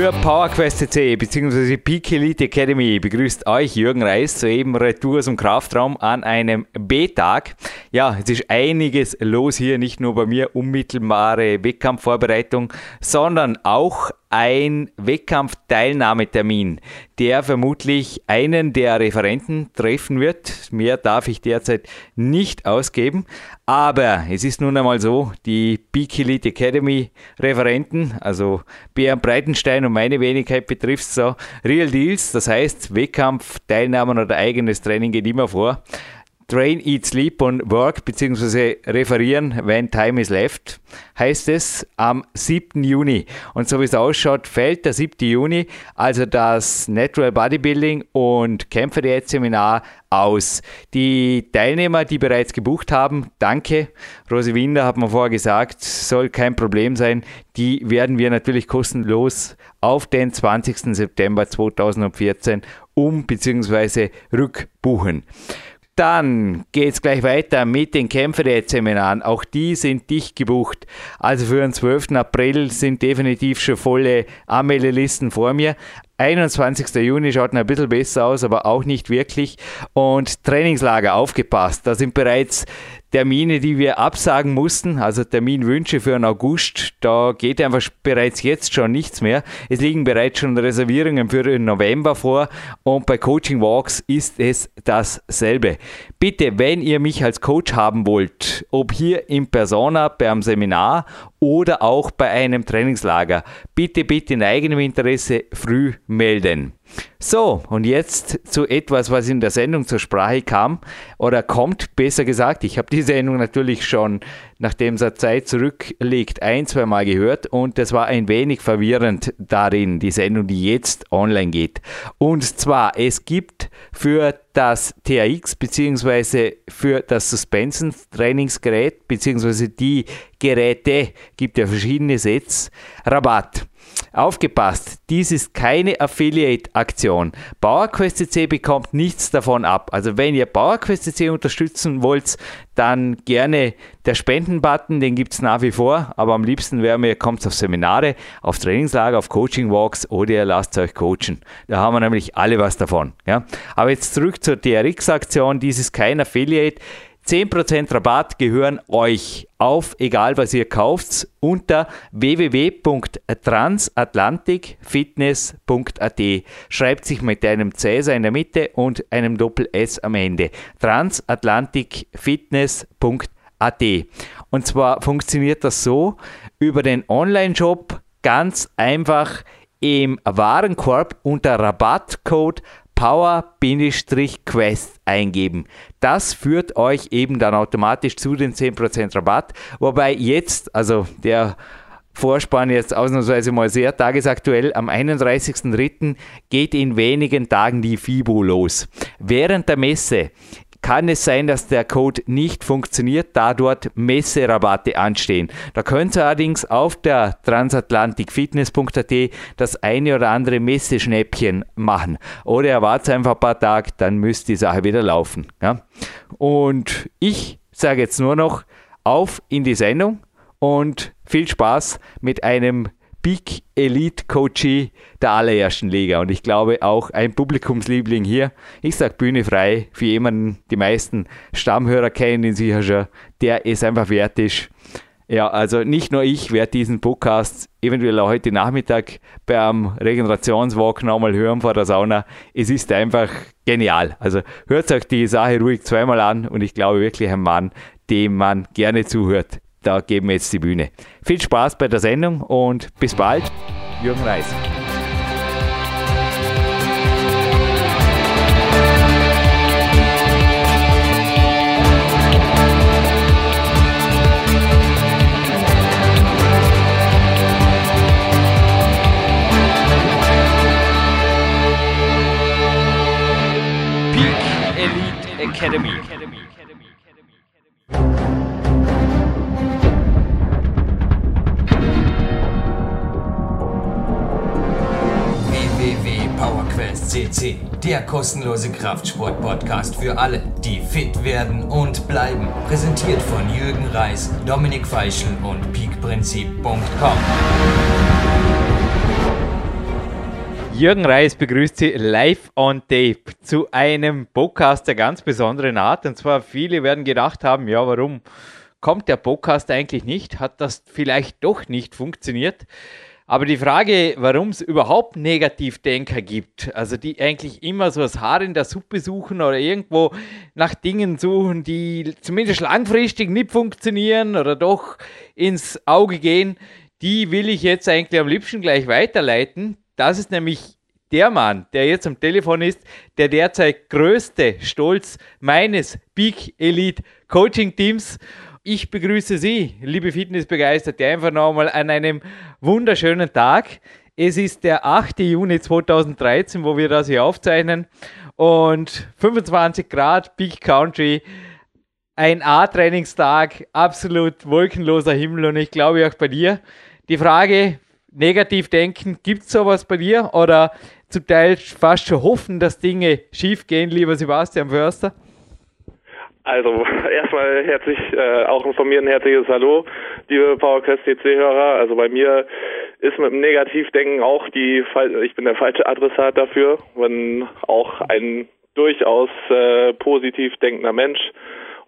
Für PowerQuest CC bzw. Peak Elite Academy begrüßt euch Jürgen Reis soeben Retour dem Kraftraum an einem B-Tag. Ja, es ist einiges los hier, nicht nur bei mir unmittelbare Wettkampfvorbereitung, sondern auch ein Wettkampfteilnahmetermin, der vermutlich einen der Referenten treffen wird. Mehr darf ich derzeit nicht ausgeben. Aber es ist nun einmal so, die Peak Elite Academy Referenten, also Björn Breitenstein und meine Wenigkeit betrifft so Real Deals, das heißt Wettkampfteilnahmen oder eigenes Training geht immer vor. Train, Eat, Sleep und Work beziehungsweise referieren, when time is left, heißt es am 7. Juni. Und so wie es ausschaut, fällt der 7. Juni, also das Natural Bodybuilding und Kämpfer Seminar aus. Die Teilnehmer, die bereits gebucht haben, danke. Rosi Winder hat mir vorher gesagt, soll kein Problem sein. Die werden wir natürlich kostenlos auf den 20. September 2014 um bzw. rückbuchen. Dann geht es gleich weiter mit den Kämpferdiät-Seminaren. Auch die sind dicht gebucht. Also für den 12. April sind definitiv schon volle Anmeldelisten vor mir. 21. Juni schaut ein bisschen besser aus, aber auch nicht wirklich. Und Trainingslager aufgepasst. Da sind bereits Termine, die wir absagen mussten, also Terminwünsche für den August, da geht einfach bereits jetzt schon nichts mehr. Es liegen bereits schon Reservierungen für den November vor und bei Coaching Walks ist es dasselbe. Bitte, wenn ihr mich als Coach haben wollt, ob hier in Persona beim Seminar oder auch bei einem Trainingslager, bitte, bitte in eigenem Interesse früh melden. So, und jetzt zu etwas, was in der Sendung zur Sprache kam oder kommt, besser gesagt. Ich habe die Sendung natürlich schon, nachdem es Zeit zurückliegt, ein, zwei Mal gehört und das war ein wenig verwirrend darin, die Sendung, die jetzt online geht. Und zwar, es gibt für das TAX bzw. für das Suspension-Trainingsgerät bzw. die Geräte, gibt ja verschiedene Sets, Rabatt. Aufgepasst, dies ist keine Affiliate-Aktion. PowerQuest CC bekommt nichts davon ab. Also wenn ihr PowerQuest CC unterstützen wollt, dann gerne der Spenden-Button, den gibt es nach wie vor, aber am liebsten wäre mir, kommt auf Seminare, auf Trainingslager, auf Coaching-Walks oder ihr lasst euch coachen. Da haben wir nämlich alle was davon. Ja? Aber jetzt zurück zur TRX-Aktion, dies ist kein Affiliate. 10% Rabatt gehören euch auf, egal was ihr kauft, unter www.transatlanticfitness.at. Schreibt sich mit einem Cäsar in der Mitte und einem Doppel-S am Ende. transatlanticfitness.at. Und zwar funktioniert das so über den Online-Shop ganz einfach im Warenkorb unter Rabattcode Power-Quest eingeben. Das führt euch eben dann automatisch zu den 10% Rabatt. Wobei jetzt, also der Vorspann jetzt ausnahmsweise mal sehr tagesaktuell. Am 31.03. geht in wenigen Tagen die FIBO los. Während der Messe kann es sein, dass der Code nicht funktioniert, da dort Messerabatte anstehen. Da könnt ihr allerdings auf der transatlantikfitness.at das eine oder andere Messeschnäppchen machen. Oder ihr wartet einfach ein paar Tage, dann müsst die Sache wieder laufen. Ja? Und ich sage jetzt nur noch auf in die Sendung und viel Spaß mit einem Big Elite Coachee der allerersten Liga und ich glaube auch ein Publikumsliebling hier. Ich sage Bühne frei für jemanden, die meisten Stammhörer kennen ihn sicher schon, der es einfach wert ist. Ja, also nicht nur ich werde diesen Podcast eventuell auch heute Nachmittag beim Regenerationswalk nochmal hören vor der Sauna. Es ist einfach genial. Also hört euch die Sache ruhig zweimal an und ich glaube wirklich ein Mann, dem man gerne zuhört da geben wir jetzt die Bühne. Viel Spaß bei der Sendung und bis bald, Jürgen Reis. Peak Elite Academy. www.powerquest.cc, der kostenlose Kraftsport-Podcast für alle, die fit werden und bleiben. Präsentiert von Jürgen Reis, Dominik Feischl und peakprinzip.com. Jürgen Reis begrüßt Sie live on tape zu einem Podcast der ganz besonderen Art. Und zwar viele werden gedacht haben, ja, warum kommt der Podcast eigentlich nicht? Hat das vielleicht doch nicht funktioniert? Aber die Frage, warum es überhaupt Negativdenker gibt, also die eigentlich immer so das Haar in der Suppe suchen oder irgendwo nach Dingen suchen, die zumindest langfristig nicht funktionieren oder doch ins Auge gehen, die will ich jetzt eigentlich am liebsten gleich weiterleiten. Das ist nämlich der Mann, der jetzt am Telefon ist, der derzeit größte Stolz meines Peak Elite Coaching Teams. Ich begrüße Sie, liebe Fitnessbegeisterte, einfach nochmal an einem wunderschönen Tag. Es ist der 8. Juni 2013, wo wir das hier aufzeichnen. Und 25 Grad, Big Country, ein A-Trainingstag, absolut wolkenloser Himmel und ich glaube auch bei dir. Die Frage, negativ denken, gibt es sowas bei dir oder zum Teil fast schon hoffen, dass Dinge schief gehen, lieber Sebastian Förster? Also erstmal herzlich, äh, auch von mir ein herzliches Hallo, liebe PowerQuest CC-Hörer. Also bei mir ist mit dem Negativdenken auch die, ich bin der falsche Adressat dafür, wenn auch ein durchaus äh, positiv denkender Mensch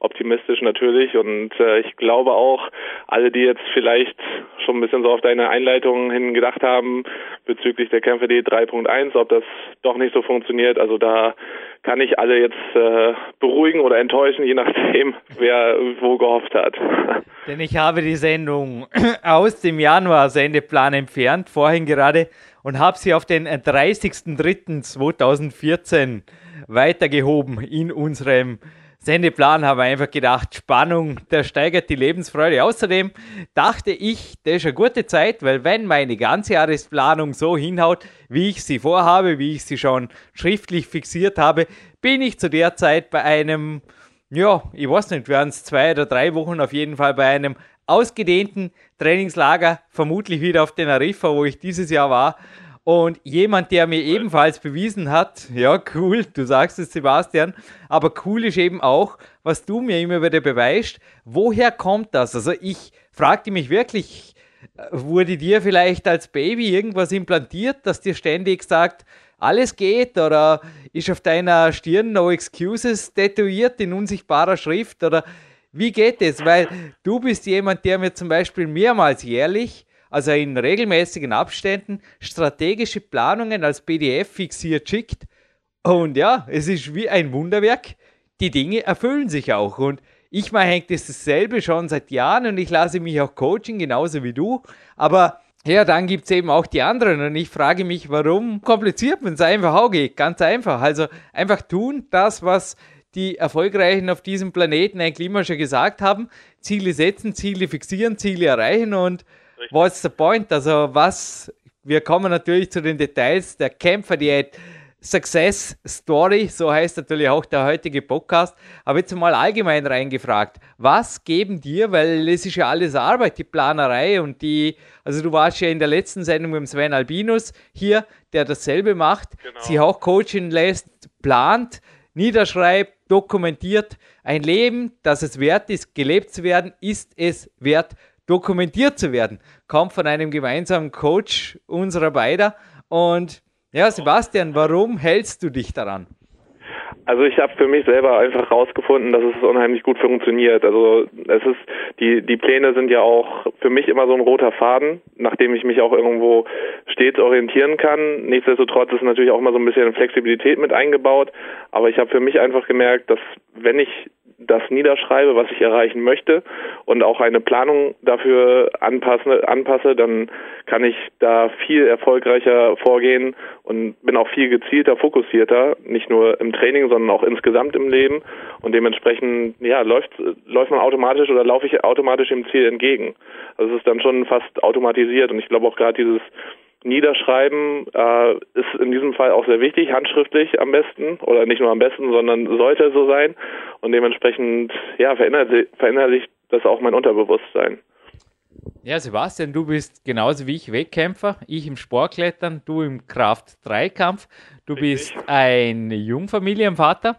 optimistisch natürlich und äh, ich glaube auch, alle, die jetzt vielleicht schon ein bisschen so auf deine Einleitung hin gedacht haben bezüglich der Kämpfe D 3.1, ob das doch nicht so funktioniert, also da kann ich alle jetzt äh, beruhigen oder enttäuschen, je nachdem, wer wo gehofft hat. Denn ich habe die Sendung aus dem Januar-Sendeplan entfernt, vorhin gerade, und habe sie auf den 30.03.2014 weitergehoben in unserem Sendeplan haben wir einfach gedacht, Spannung, der steigert die Lebensfreude. Außerdem dachte ich, das ist eine gute Zeit, weil wenn meine ganze Jahresplanung so hinhaut, wie ich sie vorhabe, wie ich sie schon schriftlich fixiert habe, bin ich zu der Zeit bei einem, ja, ich weiß nicht, werden es zwei oder drei Wochen auf jeden Fall bei einem ausgedehnten Trainingslager, vermutlich wieder auf den Arifa, wo ich dieses Jahr war. Und jemand, der mir ebenfalls bewiesen hat, ja, cool, du sagst es, Sebastian, aber cool ist eben auch, was du mir immer wieder beweist, woher kommt das? Also ich fragte mich wirklich, äh, wurde dir vielleicht als Baby irgendwas implantiert, das dir ständig sagt, alles geht oder ist auf deiner Stirn No Excuses tätowiert in unsichtbarer Schrift oder wie geht es? Weil du bist jemand, der mir zum Beispiel mehrmals jährlich also in regelmäßigen Abständen, strategische Planungen als PDF fixiert schickt. Und ja, es ist wie ein Wunderwerk. Die Dinge erfüllen sich auch. Und ich mache eigentlich dasselbe schon seit Jahren und ich lasse mich auch coachen, genauso wie du. Aber ja, dann gibt es eben auch die anderen und ich frage mich, warum kompliziert man es einfach auch geht. Ganz einfach. Also einfach tun das, was die Erfolgreichen auf diesem Planeten eigentlich immer schon gesagt haben. Ziele setzen, Ziele fixieren, Ziele erreichen und what's the point? Also was, wir kommen natürlich zu den Details der Kämpferdiät. Success Story, so heißt natürlich auch der heutige Podcast. Aber jetzt mal allgemein reingefragt, was geben dir, weil es ist ja alles Arbeit, die Planerei und die, also du warst ja in der letzten Sendung mit dem Sven Albinus hier, der dasselbe macht, genau. sie auch coachen lässt, plant, niederschreibt, dokumentiert. Ein Leben, das es wert ist, gelebt zu werden, ist es wert, dokumentiert zu werden, kommt von einem gemeinsamen Coach unserer beider. Und ja, Sebastian, warum hältst du dich daran? Also ich habe für mich selber einfach rausgefunden, dass es unheimlich gut funktioniert. Also es ist die die Pläne sind ja auch für mich immer so ein roter Faden, nachdem ich mich auch irgendwo stets orientieren kann. Nichtsdestotrotz ist natürlich auch immer so ein bisschen Flexibilität mit eingebaut, aber ich habe für mich einfach gemerkt, dass wenn ich das niederschreibe, was ich erreichen möchte und auch eine Planung dafür anpasse, anpasse, dann kann ich da viel erfolgreicher vorgehen und bin auch viel gezielter, fokussierter, nicht nur im Training, sondern auch insgesamt im Leben und dementsprechend ja läuft läuft man automatisch oder laufe ich automatisch dem Ziel entgegen. Also es ist dann schon fast automatisiert und ich glaube auch gerade dieses Niederschreiben äh, ist in diesem Fall auch sehr wichtig, handschriftlich am besten oder nicht nur am besten, sondern sollte so sein und dementsprechend ja verinnerlicht das auch mein Unterbewusstsein. Ja, Sebastian, du bist genauso wie ich Wettkämpfer, ich im Sportklettern, du im Kraft-3-Kampf. Du Richtig. bist ein Jungfamilienvater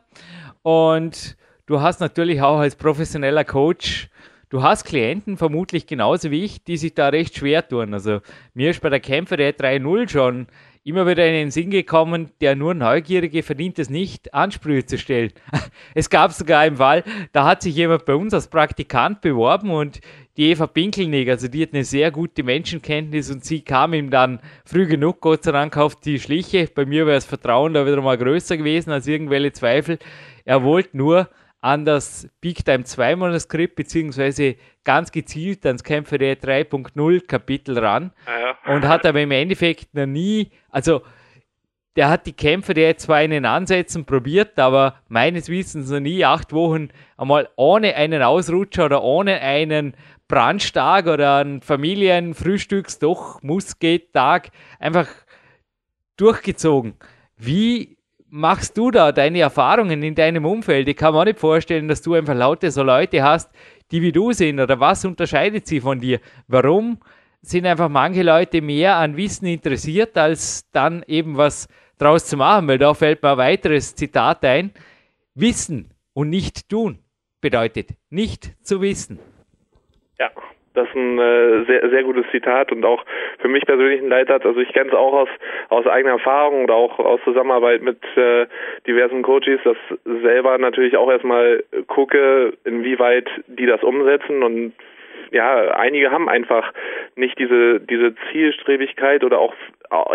und du hast natürlich auch als professioneller Coach Du hast Klienten vermutlich genauso wie ich, die sich da recht schwer tun. Also mir ist bei der Kämpfer der 3.0 schon immer wieder in den Sinn gekommen, der nur Neugierige verdient es nicht, Ansprüche zu stellen. Es gab sogar einen Fall, da hat sich jemand bei uns als Praktikant beworben und die Eva Pinkelneger, also die hat eine sehr gute Menschenkenntnis und sie kam ihm dann früh genug, Gott sei Dank, auf die Schliche. Bei mir wäre das Vertrauen da wieder mal größer gewesen als irgendwelche Zweifel. Er wollte nur an das Big Time 2 Manuskript, beziehungsweise ganz gezielt ans Kämpfer 3.0 Kapitel ran. Ah, ja. Und hat aber im Endeffekt noch nie, also der hat die Kämpfer der zwar in den Ansätzen probiert, aber meines Wissens noch nie acht Wochen einmal ohne einen Ausrutscher oder ohne einen Branchtag oder einen Familienfrühstücks, doch Musket-Tag einfach durchgezogen. Wie machst du da deine Erfahrungen in deinem Umfeld? Ich kann mir nicht vorstellen, dass du einfach lauter so Leute hast, die wie du sind. Oder was unterscheidet sie von dir? Warum sind einfach manche Leute mehr an Wissen interessiert, als dann eben was draus zu machen? Weil da fällt mir ein weiteres Zitat ein. Wissen und nicht tun bedeutet nicht zu wissen. Ja, das ist ein äh, sehr, sehr gutes Zitat und auch für mich persönlich ein Leitert. Also ich kenne es auch aus, aus eigener Erfahrung oder auch aus Zusammenarbeit mit äh, diversen Coaches, dass selber natürlich auch erstmal gucke, inwieweit die das umsetzen und ja, einige haben einfach nicht diese diese Zielstrebigkeit oder auch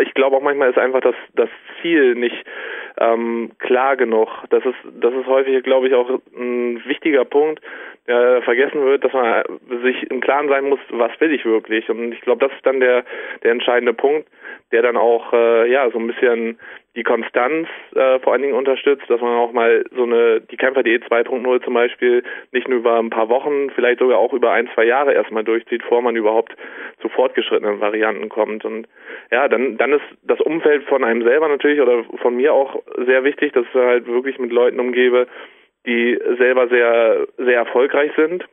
ich glaube auch manchmal ist einfach das das Ziel nicht ähm, klar genug. Das ist das ist häufig glaube ich auch ein wichtiger Punkt, äh, vergessen wird, dass man sich im Klaren sein muss, was will ich wirklich. Und ich glaube, das ist dann der, der entscheidende Punkt, der dann auch äh, ja so ein bisschen die Konstanz äh, vor allen Dingen unterstützt, dass man auch mal so eine die Kämpfer.de 2.0 zum Beispiel nicht nur über ein paar Wochen, vielleicht sogar auch über ein, zwei Jahre erstmal durchzieht, bevor man überhaupt zu fortgeschrittenen Varianten kommt. Und ja, dann dann ist das Umfeld von einem selber natürlich oder von mir auch sehr wichtig, dass ich halt wirklich mit Leuten umgebe, die selber sehr, sehr erfolgreich sind,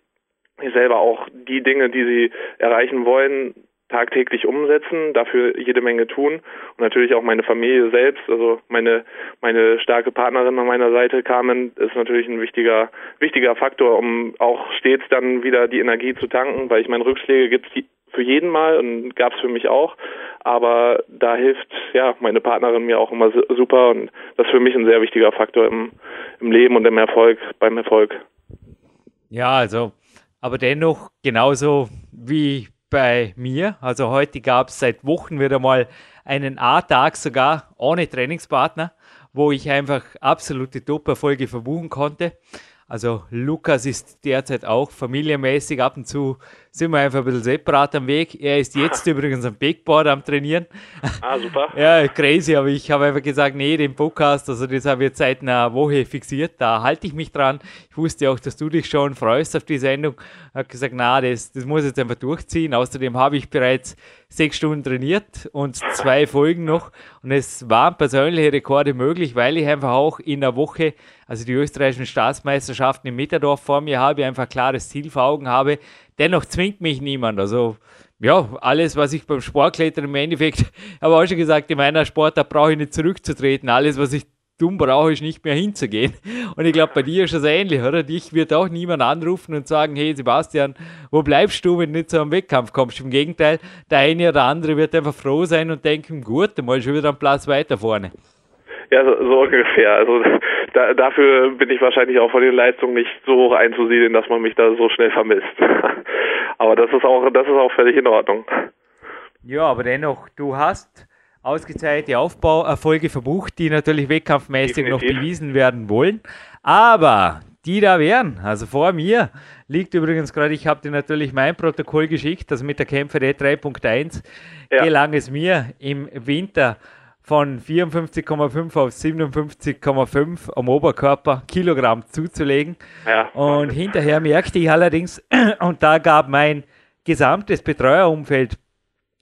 die selber auch die Dinge, die sie erreichen wollen, tagtäglich umsetzen, dafür jede Menge tun und natürlich auch meine Familie selbst, also meine meine starke Partnerin an meiner Seite Carmen ist natürlich ein wichtiger wichtiger Faktor, um auch stets dann wieder die Energie zu tanken, weil ich meine Rückschläge gibt es für jeden Mal und gab es für mich auch. Aber da hilft ja meine Partnerin mir auch immer super und das ist für mich ein sehr wichtiger Faktor im, im Leben und im Erfolg, beim Erfolg. Ja, also, aber dennoch genauso wie bei mir. Also heute gab es seit Wochen wieder mal einen A-Tag sogar ohne Trainingspartner, wo ich einfach absolute Top-Erfolge verbuchen konnte. Also Lukas ist derzeit auch familienmäßig ab und zu sind wir einfach ein bisschen separat am Weg. Er ist jetzt übrigens am Backboard am Trainieren. Ah, super. ja, crazy, aber ich habe einfach gesagt, nee, den Podcast, also das habe ich jetzt seit einer Woche fixiert, da halte ich mich dran. Ich wusste auch, dass du dich schon freust auf die Sendung. Ich habe gesagt, na, das, das muss ich jetzt einfach durchziehen. Außerdem habe ich bereits sechs Stunden trainiert und zwei Folgen noch. Und es waren persönliche Rekorde möglich, weil ich einfach auch in der Woche, also die österreichischen Staatsmeisterschaften im Mitterdorf vor mir habe, einfach klares Ziel vor Augen habe, dennoch zwingt mich niemand. Also ja, alles, was ich beim Sportklettern im Endeffekt, habe auch schon gesagt, in meiner Sportart brauche ich nicht zurückzutreten. Alles, was ich tun brauche, ist nicht mehr hinzugehen. Und ich glaube, bei dir ist das ähnlich, oder? Dich wird auch niemand anrufen und sagen, hey Sebastian, wo bleibst du, wenn du nicht zu einem Wettkampf kommst? Im Gegenteil, der eine oder andere wird einfach froh sein und denken, gut, dann mal schon wieder einen Platz weiter vorne. Ja, so, so ungefähr. Also da, dafür bin ich wahrscheinlich auch von den Leistungen nicht so hoch einzusiedeln, dass man mich da so schnell vermisst. aber das ist auch, das ist auch völlig in Ordnung. Ja, aber dennoch, du hast ausgezeichnete Aufbauerfolge verbucht, die natürlich wettkampfmäßig Definitiv. noch bewiesen werden wollen. Aber die da wären, also vor mir liegt übrigens gerade, ich habe dir natürlich mein Protokoll geschickt, also mit der Kämpfer 3.1 ja. gelang es mir im Winter von 54,5 auf 57,5 am Oberkörper Kilogramm zuzulegen. Ja. Und hinterher merkte ich allerdings, und da gab mein gesamtes Betreuerumfeld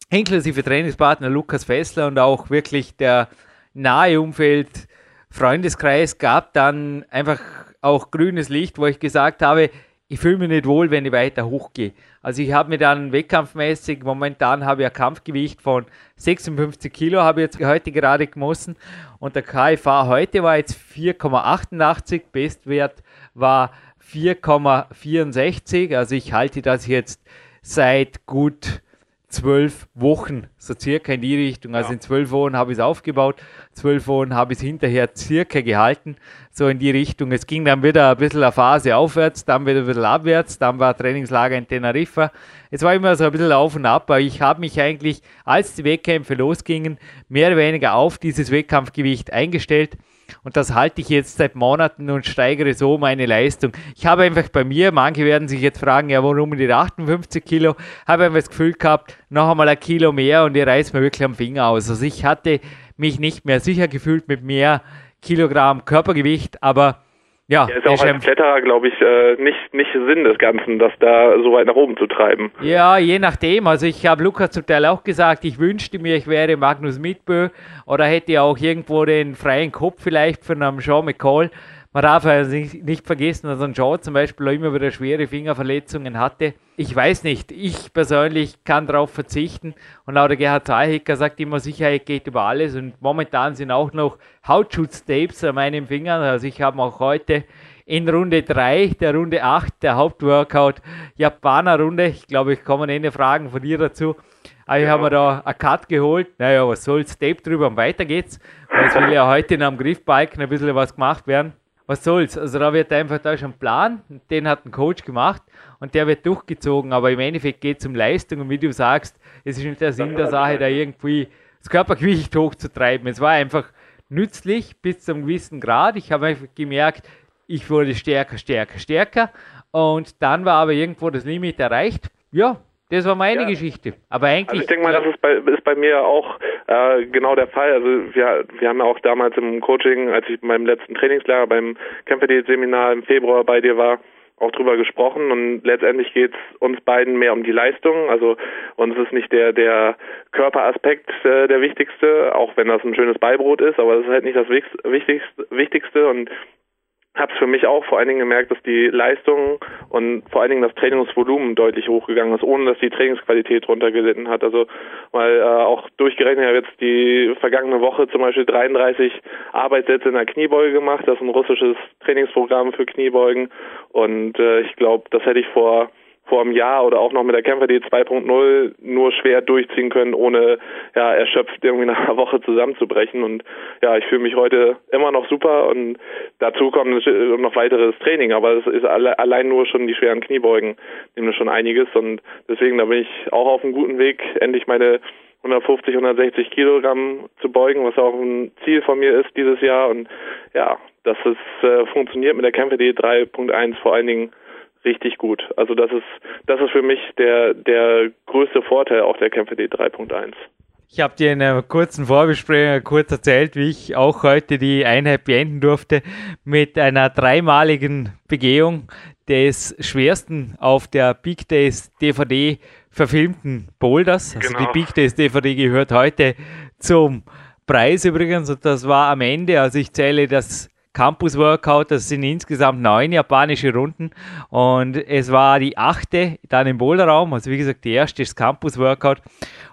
inklusive Trainingspartner Lukas Fessler und auch wirklich der nahe Umfeld, Freundeskreis gab dann einfach auch grünes Licht, wo ich gesagt habe, ich fühle mich nicht wohl, wenn ich weiter hochgehe. Also ich habe mir dann wettkampfmäßig, momentan habe ich ein Kampfgewicht von 56 Kilo, habe ich jetzt heute gerade gemessen und der KFA heute war jetzt 4,88, Bestwert war 4,64, also ich halte das jetzt seit gut zwölf Wochen, so circa in die Richtung. Also ja. in zwölf Wochen habe ich es aufgebaut, zwölf Wochen habe ich es hinterher circa gehalten, so in die Richtung. Es ging dann wieder ein bisschen eine Phase aufwärts, dann wieder ein bisschen abwärts, dann war Trainingslager in Teneriffa. Es war immer so ein bisschen auf und ab, aber ich habe mich eigentlich, als die Wettkämpfe losgingen, mehr oder weniger auf dieses Wettkampfgewicht eingestellt und das halte ich jetzt seit Monaten und steigere so meine Leistung. Ich habe einfach bei mir, manche werden sich jetzt fragen, ja, warum die 58 Kilo? Habe einfach das Gefühl gehabt, noch einmal ein Kilo mehr und ihr reißt mir wirklich am Finger aus. Also ich hatte mich nicht mehr sicher gefühlt mit mehr Kilogramm Körpergewicht, aber ja, ja, ist auch als Kletterer, glaube ich, äh, nicht, nicht Sinn des Ganzen, das da so weit nach oben zu treiben. Ja, je nachdem. Also ich habe Lukas zum Teil auch gesagt, ich wünschte mir, ich wäre Magnus Mitbö oder hätte auch irgendwo den freien Kopf vielleicht von einem Jean McCall. Man darf also nicht, nicht vergessen, dass ein Joe zum Beispiel immer wieder schwere Fingerverletzungen hatte. Ich weiß nicht, ich persönlich kann darauf verzichten und auch der Gerhard Zahlhecker sagt immer, Sicherheit geht über alles und momentan sind auch noch Hautschutztapes an meinen Fingern. Also ich habe auch heute in Runde 3, der Runde 8, der Hauptworkout, Japaner-Runde. Ich glaube, ich komme eine Fragen von dir dazu. Aber ich habe mir da einen Cut geholt. Naja, was soll's, Tape drüber und weiter geht's. Weil es will ja heute in einem Griffbalken ein bisschen was gemacht werden was soll's. Also da wird einfach, da ist ein Plan, den hat ein Coach gemacht und der wird durchgezogen, aber im Endeffekt geht es um Leistung und wie du sagst, es ist nicht der Sinn der Sache, da irgendwie das Körpergewicht hochzutreiben. Es war einfach nützlich bis zu einem gewissen Grad. Ich habe einfach gemerkt, ich wurde stärker, stärker, stärker und dann war aber irgendwo das Limit erreicht. Ja, das war meine ja. Geschichte. Aber eigentlich. Also ich denke mal, das ist bei, ist bei mir auch äh, genau der Fall. Also wir, wir haben ja auch damals im Coaching, als ich beim letzten Trainingslager beim Kämpferdiät-Seminar im Februar bei dir war, auch drüber gesprochen und letztendlich geht es uns beiden mehr um die Leistung. Also uns ist nicht der der Körperaspekt äh, der wichtigste, auch wenn das ein schönes Beibrot ist, aber das ist halt nicht das wichtigste, wichtigste und habe es für mich auch vor allen Dingen gemerkt, dass die Leistung und vor allen Dingen das Trainingsvolumen deutlich hochgegangen ist, ohne dass die Trainingsqualität runtergelitten hat. Also weil äh, auch durchgerechnet habe jetzt die vergangene Woche zum Beispiel 33 Arbeitssätze in der Kniebeuge gemacht. Das ist ein russisches Trainingsprogramm für Kniebeugen und äh, ich glaube, das hätte ich vor vor einem Jahr oder auch noch mit der Kämpfer D 2.0 nur schwer durchziehen können, ohne ja erschöpft irgendwie nach einer Woche zusammenzubrechen. Und ja, ich fühle mich heute immer noch super und dazu kommt noch weiteres Training, aber es ist alle, allein nur schon die schweren Kniebeugen, nehmen schon einiges. Und deswegen da bin ich auch auf einem guten Weg, endlich meine 150, 160 Kilogramm zu beugen, was auch ein Ziel von mir ist dieses Jahr. Und ja, dass es äh, funktioniert mit der Kämpfe D 3.1 vor allen Dingen richtig gut. Also das ist, das ist für mich der, der größte Vorteil auch der Kämpfe D 3.1. Ich habe dir in einer kurzen Vorbesprechung kurz erzählt, wie ich auch heute die Einheit beenden durfte mit einer dreimaligen Begehung des schwersten auf der Big Days DVD verfilmten Boulders. Also genau. die Big Days DVD gehört heute zum Preis übrigens und das war am Ende, also ich zähle das Campus Workout. Das sind insgesamt neun japanische Runden und es war die achte dann im Boulderraum. Also wie gesagt, die erste ist Campus Workout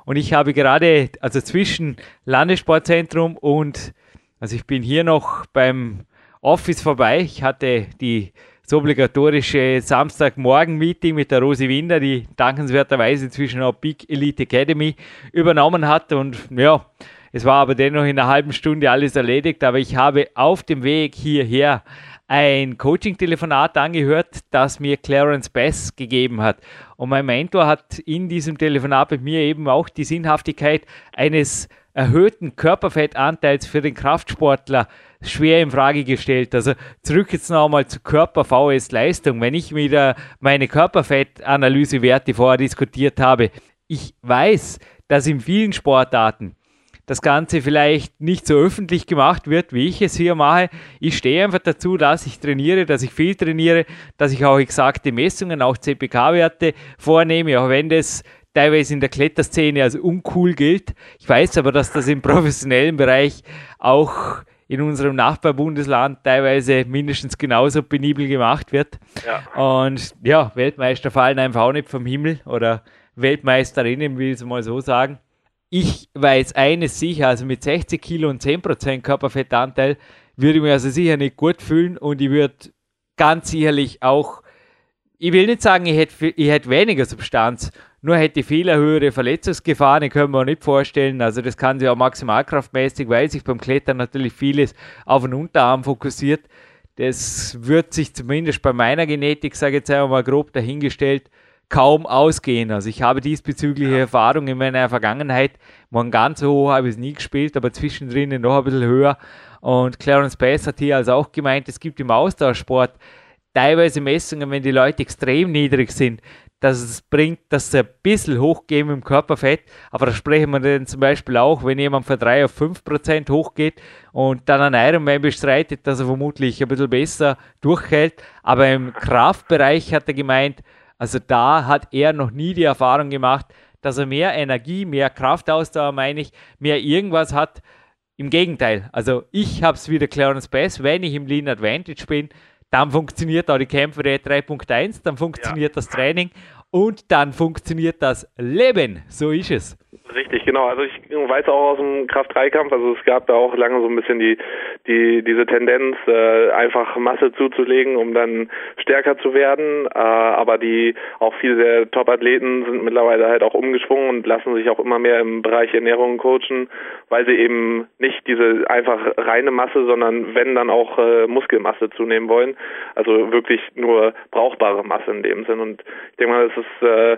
und ich habe gerade, also zwischen Landessportzentrum und, also ich bin hier noch beim Office vorbei. Ich hatte die das obligatorische Samstagmorgen-Meeting mit der Rosi Winder, die dankenswerterweise zwischen auch Big Elite Academy übernommen hat. Und ja, es war aber dennoch in einer halben Stunde alles erledigt, aber ich habe auf dem Weg hierher ein Coaching-Telefonat angehört, das mir Clarence Bass gegeben hat. Und mein Mentor hat in diesem Telefonat mit mir eben auch die Sinnhaftigkeit eines erhöhten Körperfettanteils für den Kraftsportler schwer in Frage gestellt. Also zurück jetzt nochmal zu Körper-VS-Leistung. Wenn ich wieder meine Körperfettanalysewerte vorher diskutiert habe, ich weiß, dass in vielen Sportarten das Ganze vielleicht nicht so öffentlich gemacht wird, wie ich es hier mache. Ich stehe einfach dazu, dass ich trainiere, dass ich viel trainiere, dass ich auch exakte Messungen, auch CPK-Werte vornehme, auch wenn das teilweise in der Kletterszene als uncool gilt. Ich weiß aber, dass das im professionellen Bereich auch in unserem Nachbarbundesland teilweise mindestens genauso penibel gemacht wird. Ja. Und ja, Weltmeister fallen einfach auch nicht vom Himmel oder Weltmeisterinnen, will ich es mal so sagen. Ich weiß eines sicher, also mit 60 Kilo und 10% Körperfettanteil würde ich mich also sicher nicht gut fühlen und ich würde ganz sicherlich auch, ich will nicht sagen, ich hätte, ich hätte weniger Substanz, nur hätte ich viel höhere Verletzungsgefahren, ich kann mir auch nicht vorstellen. Also das kann sich auch maximalkraftmäßig, weil sich beim Klettern natürlich vieles auf den Unterarm fokussiert. Das wird sich zumindest bei meiner Genetik, sage ich jetzt einmal grob dahingestellt, kaum ausgehen. Also ich habe diesbezügliche ja. Erfahrung in meiner Vergangenheit. Man ganz so hoch habe ich es nie gespielt, aber zwischendrin noch ein bisschen höher. Und Clarence Bass hat hier also auch gemeint, es gibt im Austauschsport teilweise Messungen, wenn die Leute extrem niedrig sind, dass es bringt, dass sie ein bisschen hochgehen im Körperfett. Aber da sprechen wir dann zum Beispiel auch, wenn jemand von 3 auf 5% hochgeht und dann an Ironman bestreitet, dass er vermutlich ein bisschen besser durchhält. Aber im Kraftbereich hat er gemeint, also da hat er noch nie die Erfahrung gemacht, dass er mehr Energie, mehr Kraftausdauer, meine ich, mehr irgendwas hat. Im Gegenteil, also ich habe es wieder Clarence Bass, wenn ich im Lean Advantage bin, dann funktioniert auch die Kämpfe 3.1, dann funktioniert ja. das Training und dann funktioniert das Leben. So ist es. Richtig, genau. Also ich weiß auch aus dem Kraft-3-Kampf, also es gab da auch lange so ein bisschen die, die diese Tendenz, äh, einfach Masse zuzulegen, um dann stärker zu werden. Äh, aber die auch viele der Top-Athleten sind mittlerweile halt auch umgeschwungen und lassen sich auch immer mehr im Bereich Ernährung coachen, weil sie eben nicht diese einfach reine Masse, sondern wenn dann auch äh, Muskelmasse zunehmen wollen. Also wirklich nur brauchbare Masse in dem Sinn. Und ich denke mal, das ist äh,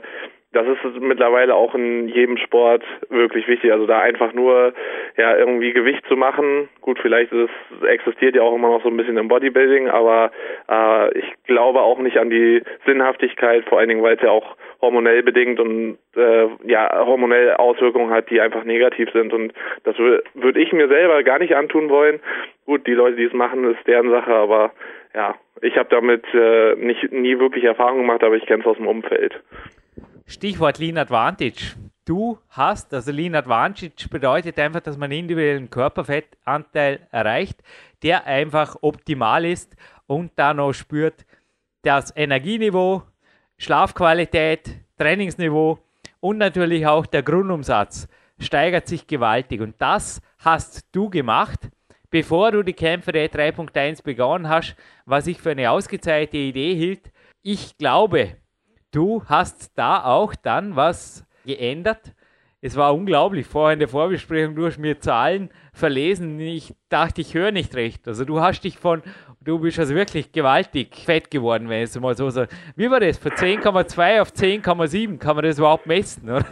das ist mittlerweile auch in jedem Sport wirklich wichtig. Also da einfach nur ja irgendwie Gewicht zu machen. Gut, vielleicht ist existiert ja auch immer noch so ein bisschen im Bodybuilding, aber äh, ich glaube auch nicht an die Sinnhaftigkeit, vor allen Dingen, weil es ja auch hormonell bedingt und äh, ja hormonell Auswirkungen hat, die einfach negativ sind. Und das würde ich mir selber gar nicht antun wollen. Gut, die Leute, die es machen, ist deren Sache, aber ja, ich habe damit äh, nicht nie wirklich Erfahrung gemacht, aber ich kenne es aus dem Umfeld. Stichwort Lean Advantage. Du hast, also Lean Advantage bedeutet einfach, dass man einen individuellen Körperfettanteil erreicht, der einfach optimal ist und dann noch spürt, das Energieniveau, Schlafqualität, Trainingsniveau und natürlich auch der Grundumsatz steigert sich gewaltig. Und das hast du gemacht, bevor du die Kämpfe der 3.1 begonnen hast, was ich für eine ausgezeichnete Idee hielt. Ich glaube, Du hast da auch dann was geändert. Es war unglaublich. Vorher in der Vorbesprechung, du hast mir Zahlen verlesen. Ich dachte, ich höre nicht recht. Also du hast dich von, du bist also wirklich gewaltig fett geworden, wenn ich es mal so sage. Wie war das? Von 10,2 auf 10,7? Kann man das überhaupt messen, oder?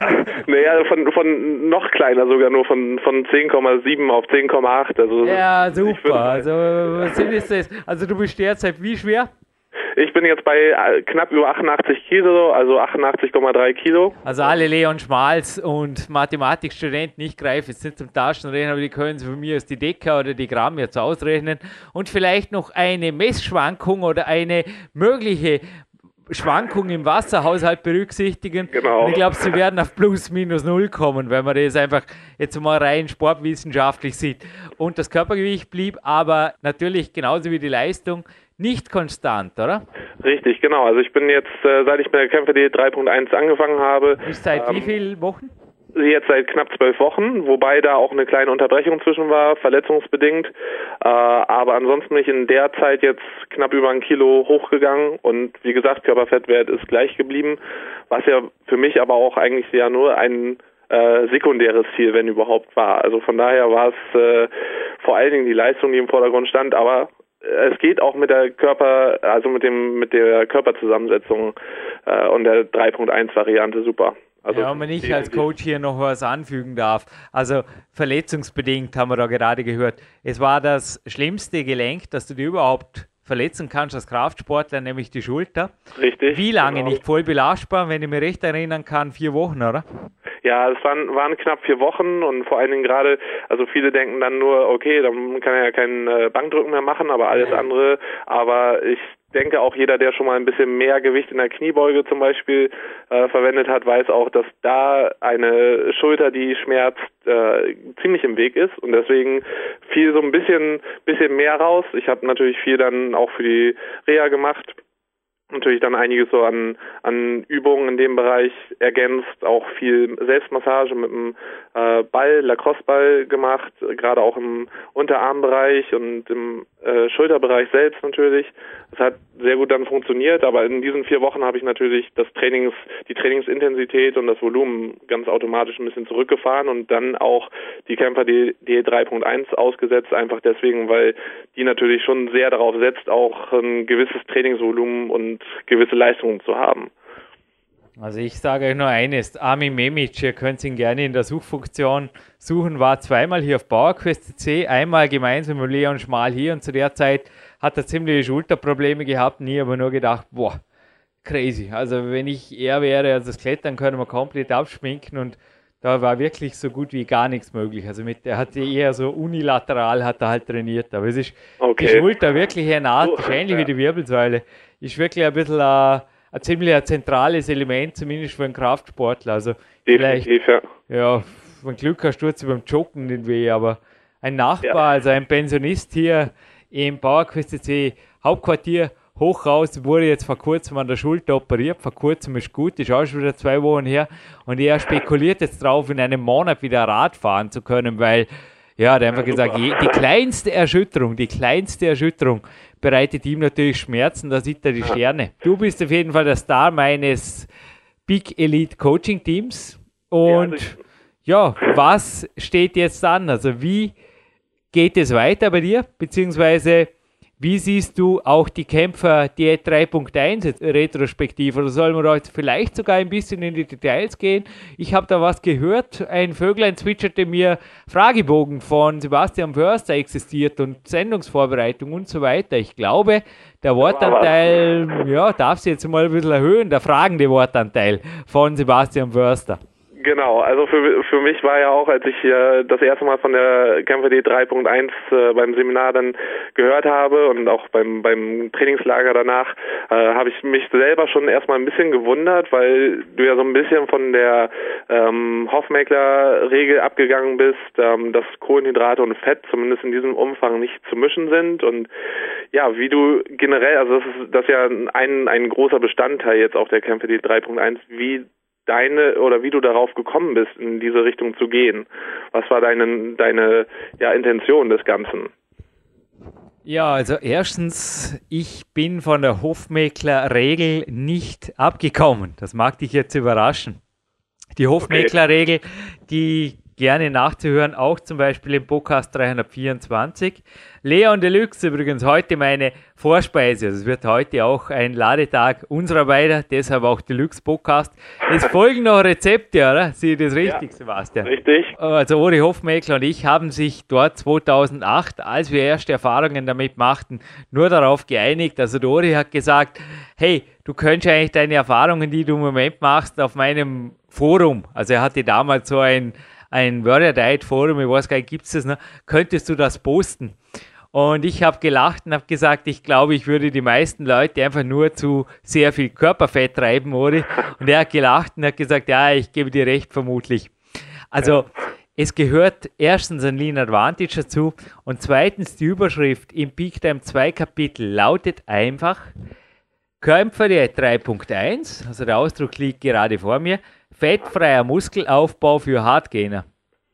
Naja, von, von noch kleiner sogar nur, von, von 10,7 auf 10,8. Also ja, super. Also was ist das? Also du bist derzeit wie schwer? Ich bin jetzt bei äh, knapp über 88 Kilo, also 88,3 Kilo. Also alle Leon Schmals und Mathematikstudenten, ich greife jetzt nicht zum Taschenrechnen, aber die können von mir aus die Decker oder die Gramm jetzt ausrechnen und vielleicht noch eine Messschwankung oder eine mögliche Schwankung im Wasserhaushalt berücksichtigen. Genau. Und ich glaube, sie werden auf plus minus null kommen, wenn man das einfach jetzt mal rein sportwissenschaftlich sieht. Und das Körpergewicht blieb aber natürlich genauso wie die Leistung nicht konstant, oder? Richtig, genau. Also ich bin jetzt, äh, seit ich mit der Kämpfe 3.1 angefangen habe. Ist seit ähm, wie vielen Wochen? Jetzt seit knapp zwölf Wochen, wobei da auch eine kleine Unterbrechung zwischen war, verletzungsbedingt. Äh, aber ansonsten bin ich in der Zeit jetzt knapp über ein Kilo hochgegangen und wie gesagt, Körperfettwert ist gleich geblieben, was ja für mich aber auch eigentlich ja nur ein äh, sekundäres Ziel, wenn überhaupt war. Also von daher war es äh, vor allen Dingen die Leistung, die im Vordergrund stand, aber es geht auch mit der Körper, also mit dem mit der Körperzusammensetzung äh, und der 3.1 Variante super. Also ja, und wenn ich als Coach hier noch was anfügen darf, also verletzungsbedingt haben wir da gerade gehört, es war das schlimmste Gelenk, das du dir überhaupt verletzen kannst als Kraftsportler, nämlich die Schulter. Richtig. Wie lange genau. nicht voll belastbar, wenn ich mich recht erinnern kann, vier Wochen, oder? Ja, es waren, waren knapp vier Wochen und vor allen Dingen gerade, also viele denken dann nur, okay, dann kann er ja keinen äh, Bankdrücken mehr machen, aber alles andere. Aber ich denke auch jeder, der schon mal ein bisschen mehr Gewicht in der Kniebeuge zum Beispiel äh, verwendet hat, weiß auch, dass da eine Schulter, die schmerzt, äh, ziemlich im Weg ist und deswegen fiel so ein bisschen, bisschen mehr raus. Ich habe natürlich viel dann auch für die Reha gemacht natürlich dann einiges so an, an Übungen in dem Bereich ergänzt, auch viel Selbstmassage mit dem äh, Ball, Lacrosse-Ball gemacht, gerade auch im Unterarmbereich und im äh, Schulterbereich selbst natürlich. Das hat sehr gut dann funktioniert, aber in diesen vier Wochen habe ich natürlich das Trainings, die Trainingsintensität und das Volumen ganz automatisch ein bisschen zurückgefahren und dann auch die Kämpfer D, D 3.1 ausgesetzt, einfach deswegen, weil die natürlich schon sehr darauf setzt, auch ein gewisses Trainingsvolumen und gewisse Leistungen zu haben. Also ich sage euch nur eines, Armin Memic, ihr könnt ihn gerne in der Suchfunktion suchen, war zweimal hier auf PowerQuest C, einmal gemeinsam mit Leon Schmal hier und zu der Zeit hat er ziemliche Schulterprobleme gehabt, nie aber nur gedacht, boah, crazy. Also wenn ich er wäre, also das Klettern können wir komplett abschminken und da war wirklich so gut wie gar nichts möglich. Also mit, er hat eher so unilateral hat er halt trainiert, aber es ist okay. die Schulter wirklich eine Art, ähnlich wie die Wirbelsäule, ist wirklich ein bisschen ein, ein ziemlich ein zentrales Element, zumindest für einen Kraftsportler. Also Definitiv, vielleicht, ja. ja, wenn Glück hast, tut beim Joggen den weh, aber ein Nachbar, ja. also ein Pensionist hier im PowerQuest C Hauptquartier hoch raus, wurde jetzt vor kurzem an der Schulter operiert, vor kurzem ist gut, ist auch schon wieder zwei Wochen her und er spekuliert jetzt drauf, in einem Monat wieder Rad fahren zu können, weil ja, der hat einfach gesagt, die kleinste Erschütterung, die kleinste Erschütterung bereitet ihm natürlich Schmerzen, da sieht er die Sterne. Du bist auf jeden Fall der Star meines Big Elite Coaching Teams und ja, was steht jetzt an? Also wie geht es weiter bei dir? Beziehungsweise wie siehst du auch die Kämpfer Diät 3.1 retrospektiv? Oder sollen wir heute vielleicht sogar ein bisschen in die Details gehen? Ich habe da was gehört. Ein Vöglein zwitscherte mir Fragebogen von Sebastian Förster existiert und Sendungsvorbereitung und so weiter. Ich glaube, der Wortanteil, ja, darf sich jetzt mal ein bisschen erhöhen, der fragende Wortanteil von Sebastian Förster. Genau, also für, für mich war ja auch, als ich äh, das erste Mal von der KmpfD 3.1 äh, beim Seminar dann gehört habe und auch beim, beim Trainingslager danach, äh, habe ich mich selber schon erstmal ein bisschen gewundert, weil du ja so ein bisschen von der ähm, Hoffmäkler-Regel abgegangen bist, ähm, dass Kohlenhydrate und Fett zumindest in diesem Umfang nicht zu mischen sind und ja, wie du generell, also das ist das ist ja ein, ein großer Bestandteil jetzt auch der KmpfD 3.1, wie deine oder wie du darauf gekommen bist, in diese Richtung zu gehen. Was war deine, deine ja, Intention des Ganzen? Ja, also erstens, ich bin von der Hofmäklerregel nicht abgekommen. Das mag dich jetzt überraschen. Die Hofmäklerregel, die gerne nachzuhören, auch zum Beispiel im Podcast 324. Leon Deluxe übrigens heute meine Vorspeise. Also es wird heute auch ein Ladetag unserer beiden, deshalb auch Deluxe Podcast. Es folgen noch Rezepte, oder? Sieh das richtig, ja, Sebastian? Richtig. Also Uri Hofmäkler und ich haben sich dort 2008, als wir erste Erfahrungen damit machten, nur darauf geeinigt. Also der Uri hat gesagt, hey, du könntest eigentlich deine Erfahrungen, die du im Moment machst, auf meinem Forum, also er hatte damals so ein ein Warrior Diet Forum, ich weiß gar nicht, gibt es das noch, könntest du das posten? Und ich habe gelacht und habe gesagt, ich glaube, ich würde die meisten Leute einfach nur zu sehr viel Körperfett treiben, oder? Und er hat gelacht und hat gesagt, ja, ich gebe dir recht, vermutlich. Also, es gehört erstens ein Lean Advantage dazu und zweitens die Überschrift im Peak Time 2 Kapitel lautet einfach Kämpferdiät 3.1, also der Ausdruck liegt gerade vor mir, fettfreier Muskelaufbau für Hardgainer.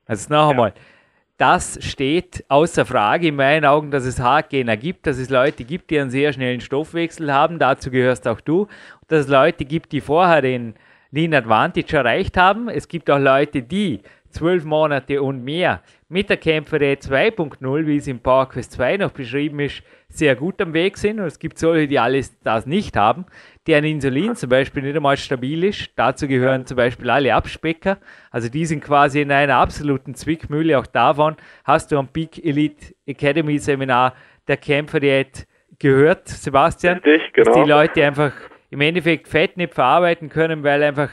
Also noch einmal, ja. das steht außer Frage in meinen Augen, dass es Hardgainer gibt, dass es Leute gibt, die einen sehr schnellen Stoffwechsel haben, dazu gehörst auch du, dass es Leute gibt, die vorher den Lean Advantage erreicht haben. Es gibt auch Leute, die zwölf Monate und mehr mit der Kämpferei 2.0, wie es im PowerQuest 2 noch beschrieben ist, sehr gut am Weg sind. Und es gibt solche, die alles das nicht haben, deren Insulin zum Beispiel nicht einmal stabil ist. Dazu gehören zum Beispiel alle Abspecker. Also die sind quasi in einer absoluten Zwickmühle. Auch davon hast du am Big Elite Academy Seminar der Kämpferdiät gehört, Sebastian. Richtig, genau. Dass die Leute einfach im Endeffekt Fett nicht verarbeiten können, weil einfach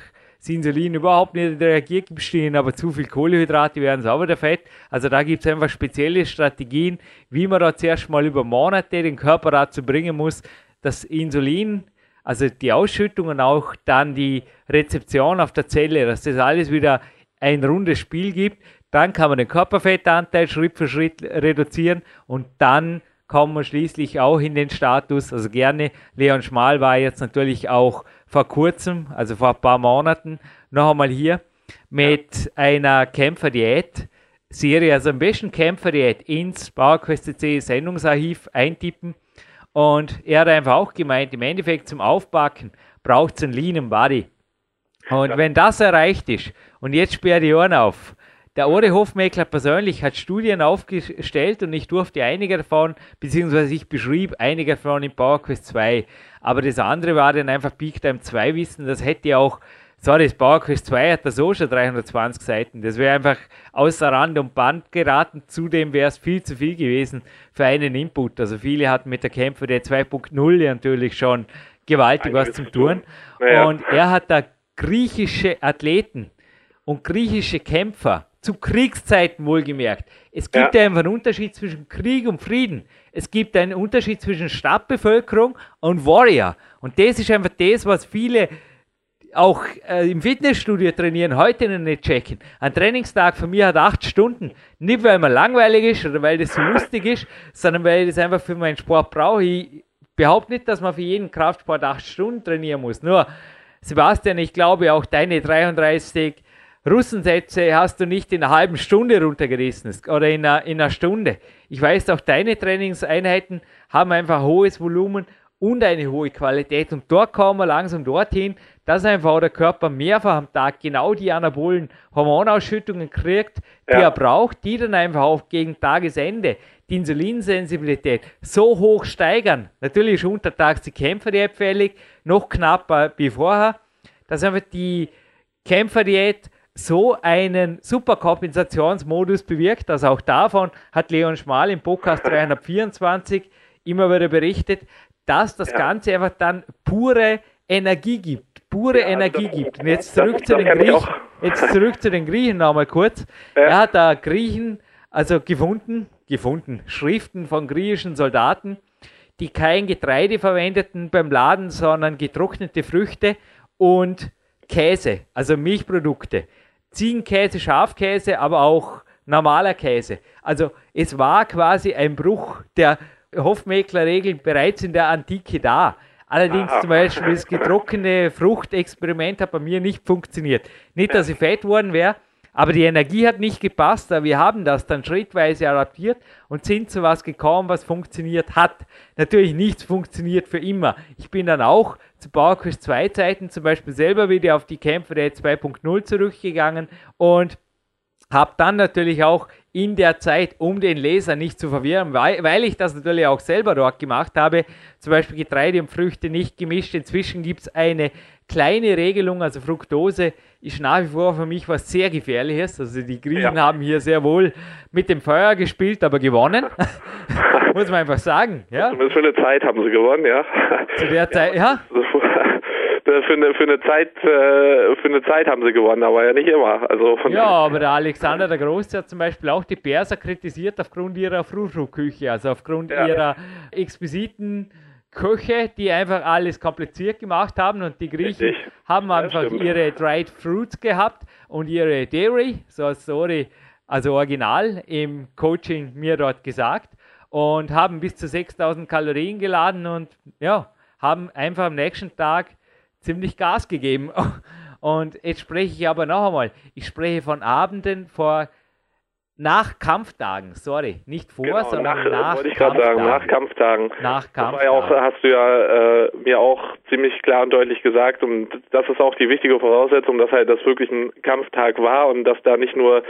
Insulin überhaupt nicht reagiert, gibst du ihnen aber zu viel Kohlenhydrate, werden sauber der Fett. Also da gibt es einfach spezielle Strategien, wie man da zuerst mal über Monate den Körper dazu bringen muss, das Insulin, also die Ausschüttung und auch dann die Rezeption auf der Zelle, dass das alles wieder ein rundes Spiel gibt. Dann kann man den Körperfettanteil Schritt für Schritt reduzieren und dann kommen wir schließlich auch in den Status, also gerne, Leon Schmal war jetzt natürlich auch vor kurzem, also vor ein paar Monaten, noch einmal hier mit einer Kämpferdiät-Serie, also am besten Kämpferdiät ins PowerQuest C Sendungsarchiv eintippen und er hat einfach auch gemeint, im Endeffekt zum Aufbacken braucht es einen Lean Body. Und ja. wenn das erreicht ist, und jetzt sperr die Ohren auf, der Ore Hofmeckler persönlich hat Studien aufgestellt und ich durfte einige davon, beziehungsweise ich beschrieb einige davon in PowerQuest 2. Aber das andere war dann einfach Peak Time 2 Wissen. Das hätte auch, sorry, das PowerQuest 2 hat da so schon 320 Seiten. Das wäre einfach außer Rand und Band geraten. Zudem wäre es viel zu viel gewesen für einen Input. Also viele hatten mit der Kämpfer der 2.0 natürlich schon gewaltig was zum tun. Naja. Und er hat da griechische Athleten und griechische Kämpfer zu Kriegszeiten wohlgemerkt. Es gibt ja. einfach einen Unterschied zwischen Krieg und Frieden. Es gibt einen Unterschied zwischen Stadtbevölkerung und Warrior. Und das ist einfach das, was viele auch äh, im Fitnessstudio trainieren, heute noch nicht checken. Ein Trainingstag von mir hat acht Stunden. Nicht, weil mir langweilig ist oder weil das so lustig ist, sondern weil ich das einfach für meinen Sport brauche. Ich behaupte nicht, dass man für jeden Kraftsport acht Stunden trainieren muss. Nur, Sebastian, ich glaube auch deine 33 Russensätze hast du nicht in einer halben Stunde runtergerissen oder in einer, in einer Stunde. Ich weiß auch, deine Trainingseinheiten haben einfach hohes Volumen und eine hohe Qualität. Und dort kommen wir langsam dorthin, dass einfach der Körper mehrfach am Tag genau die anabolen Hormonausschüttungen kriegt, die ja. er braucht, die dann einfach auch gegen Tagesende die Insulinsensibilität so hoch steigern. Natürlich ist untertags die Kämpferdiät fällig, noch knapper wie vorher, dass einfach die Kämpferdiät so einen super Kompensationsmodus bewirkt. Also auch davon hat Leon Schmal im Podcast 324 immer wieder berichtet, dass das ja. Ganze einfach dann pure Energie gibt. Pure ja, Energie das, gibt. Und jetzt zurück, zu den, Griechen, jetzt zurück zu den Griechen nochmal kurz. Ja. Er hat da Griechen, also gefunden, gefunden, Schriften von griechischen Soldaten, die kein Getreide verwendeten beim Laden, sondern getrocknete Früchte und Käse, also Milchprodukte. Ziegenkäse, Schafkäse, aber auch normaler Käse. Also es war quasi ein Bruch der Hofmeckler-Regeln bereits in der Antike da. Allerdings zum Beispiel das getrocknete Fruchtexperiment hat bei mir nicht funktioniert. Nicht, dass ich fett worden wäre, aber die Energie hat nicht gepasst. Aber wir haben das dann schrittweise adaptiert und sind zu was gekommen, was funktioniert hat. Natürlich nichts funktioniert für immer. Ich bin dann auch zu PowerQuest 2 Zeiten zum Beispiel selber wieder auf die Kämpfe der 2.0 zurückgegangen und habe dann natürlich auch in der Zeit, um den Leser nicht zu verwirren, weil, weil ich das natürlich auch selber dort gemacht habe, zum Beispiel Getreide und Früchte nicht gemischt. Inzwischen gibt es eine kleine Regelung, also Fructose ist nach wie vor für mich was sehr Gefährliches. Also die Griechen ja. haben hier sehr wohl mit dem Feuer gespielt, aber gewonnen. Muss man einfach sagen. Ja? Zumindest für eine Zeit haben sie gewonnen, ja. Zu der Zeit, ja. Für eine, für, eine Zeit, äh, für eine Zeit haben sie gewonnen, aber ja nicht immer. Also ja, aber der Alexander der Große hat zum Beispiel auch die Perser kritisiert aufgrund ihrer Frühstückküche, also aufgrund ja. ihrer exquisiten Köche, die einfach alles kompliziert gemacht haben und die Griechen Richtig. haben einfach ja, ihre Dried Fruits gehabt und ihre Dairy, so Story, also original im Coaching mir dort gesagt und haben bis zu 6000 Kalorien geladen und ja, haben einfach am nächsten Tag ziemlich Gas gegeben. Und jetzt spreche ich aber noch einmal, ich spreche von Abenden vor nach Kampftagen, sorry, nicht vor, genau, sondern nach, nach wollte ich gerade sagen, nach Kampftagen. Nach Kampftagen. Das ja auch, hast du ja äh, mir auch ziemlich klar und deutlich gesagt und das ist auch die wichtige Voraussetzung, dass halt das wirklich ein Kampftag war und dass da nicht nur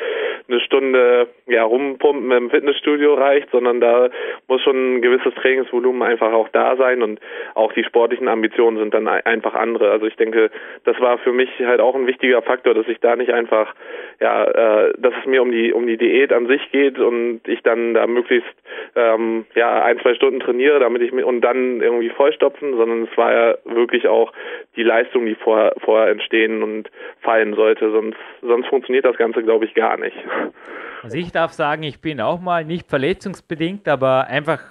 eine Stunde ja rumpumpen im Fitnessstudio reicht, sondern da muss schon ein gewisses Trainingsvolumen einfach auch da sein und auch die sportlichen Ambitionen sind dann einfach andere. Also ich denke, das war für mich halt auch ein wichtiger Faktor, dass ich da nicht einfach ja, äh, dass es mir um die um die Diät an sich geht und ich dann da möglichst ähm, ja ein zwei Stunden trainiere, damit ich mir und dann irgendwie vollstopfen, sondern es war ja wirklich auch die Leistung, die vorher vorher entstehen und fallen sollte, sonst sonst funktioniert das Ganze, glaube ich, gar nicht. Also ich darf sagen, ich bin auch mal nicht verletzungsbedingt, aber einfach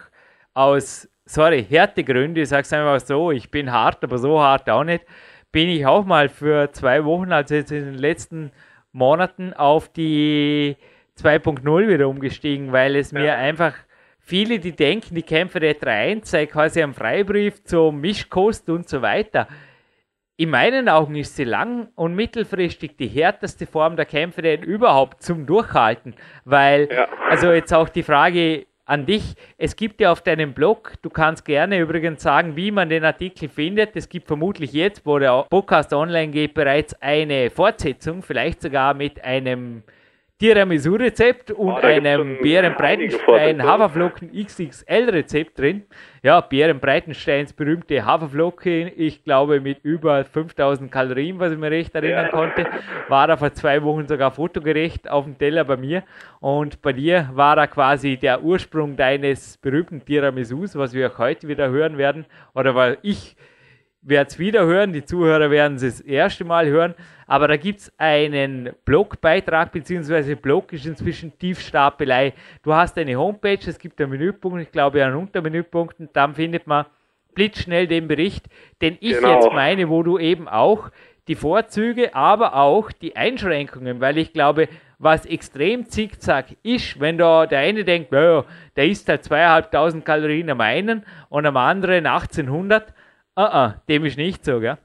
aus sorry Härtegründe, ich sage es einfach so, ich bin hart, aber so hart auch nicht bin ich auch mal für zwei Wochen, also jetzt in den letzten Monaten, auf die 2.0 wieder umgestiegen, weil es ja. mir einfach viele, die denken, die Kämpfer der 3.1 sei quasi am Freibrief zum Mischkost und so weiter. In meinen Augen ist sie lang- und mittelfristig die härteste Form der Kämpfe überhaupt zum Durchhalten, weil, ja. also jetzt auch die Frage, an dich. Es gibt ja auf deinem Blog, du kannst gerne übrigens sagen, wie man den Artikel findet. Es gibt vermutlich jetzt, wo der Podcast online geht, bereits eine Fortsetzung, vielleicht sogar mit einem Tiramisu-Rezept und oh, einem Bärenbreitenstein Haferflocken XXL-Rezept drin. Ja, Bärenbreitensteins berühmte Haferflocke, ich glaube mit über 5000 Kalorien, was ich mir recht erinnern ja. konnte, war er vor zwei Wochen sogar fotogerecht auf dem Teller bei mir. Und bei dir war er quasi der Ursprung deines berühmten Tiramisus, was wir auch heute wieder hören werden. Oder weil ich werde es wieder hören, die Zuhörer werden es das erste Mal hören, aber da gibt es einen Blogbeitrag, beziehungsweise Blog ist inzwischen Tiefstapelei. Du hast eine Homepage, es gibt einen Menüpunkt, ich glaube einen Untermenüpunkt und dann findet man blitzschnell den Bericht, den ich genau. jetzt meine, wo du eben auch die Vorzüge, aber auch die Einschränkungen, weil ich glaube, was extrem zickzack ist, wenn da der eine denkt, naja, der isst halt zweieinhalbtausend Kalorien am einen und am anderen 1800, Ah, ah, dem ist nicht so, gell?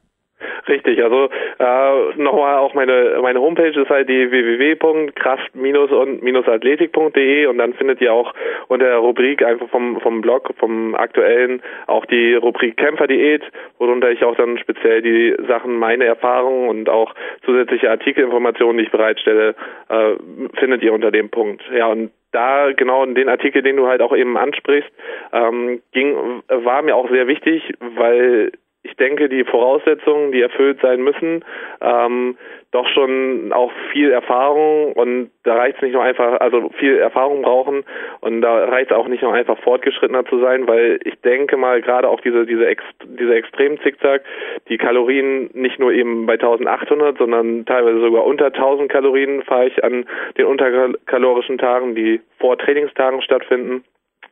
Richtig, also äh, nochmal auch meine meine Homepage ist halt die www.kraft-und-athletik.de und dann findet ihr auch unter der Rubrik einfach vom vom Blog vom aktuellen auch die Rubrik Kämpferdiät, worunter ich auch dann speziell die Sachen meine Erfahrungen und auch zusätzliche Artikelinformationen, die ich bereitstelle, äh, findet ihr unter dem Punkt. Ja und da genau in den Artikel, den du halt auch eben ansprichst, ähm, ging, war mir auch sehr wichtig, weil ich denke, die Voraussetzungen, die erfüllt sein müssen, ähm, doch schon auch viel Erfahrung und da reicht es nicht nur einfach, also viel Erfahrung brauchen und da reicht es auch nicht nur einfach fortgeschrittener zu sein, weil ich denke mal gerade auch diese diese Ex, diese extremen Zickzack, die Kalorien nicht nur eben bei 1800, sondern teilweise sogar unter 1000 Kalorien fahre ich an den unterkalorischen Tagen, die vor Trainingstagen stattfinden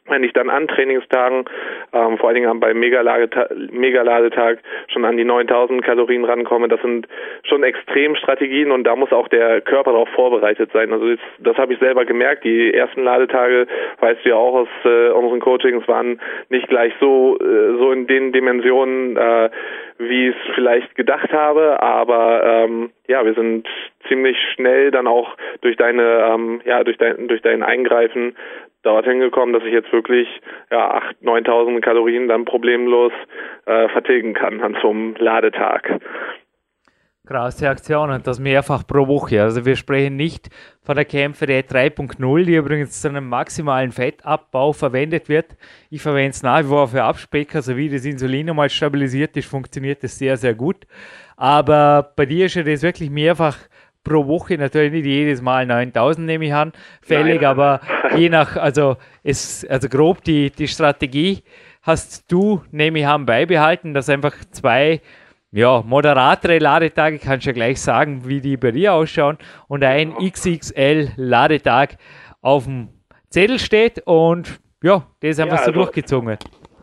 wenn ich dann an Trainingstagen, ähm, vor allen Dingen beim Megaladetag schon an die 9000 Kalorien rankomme, das sind schon extrem Strategien und da muss auch der Körper darauf vorbereitet sein. Also jetzt, das habe ich selber gemerkt. Die ersten Ladetage, weißt du ja auch aus äh, unseren Coachings, waren nicht gleich so äh, so in den Dimensionen, äh, wie ich es vielleicht gedacht habe, aber ähm, ja, wir sind ziemlich schnell dann auch durch deine ähm, ja durch dein durch dein Eingreifen dorthin gekommen, dass ich jetzt wirklich ja 8.000, 9.000 Kalorien dann problemlos äh, vertilgen kann an so einem Ladetag. Krasse Aktion und das mehrfach pro Woche. Also wir sprechen nicht von der Kämpferei 3.0, die übrigens zu einem maximalen Fettabbau verwendet wird. Ich verwende es nach wie vor für Abspecker, sowie das Insulin einmal stabilisiert ist, funktioniert das sehr, sehr gut. Aber bei dir ist ja das wirklich mehrfach pro Woche, natürlich nicht jedes Mal 9000 nehme ich an, fällig, Nein. aber je nach, also ist, also grob die, die Strategie hast du, nehme ich an, beibehalten, dass einfach zwei ja, moderatere Ladetage, kannst du ja gleich sagen, wie die bei dir ausschauen, und ein XXL Ladetag auf dem Zettel steht und ja, das ist einfach ja, also, so durchgezogen.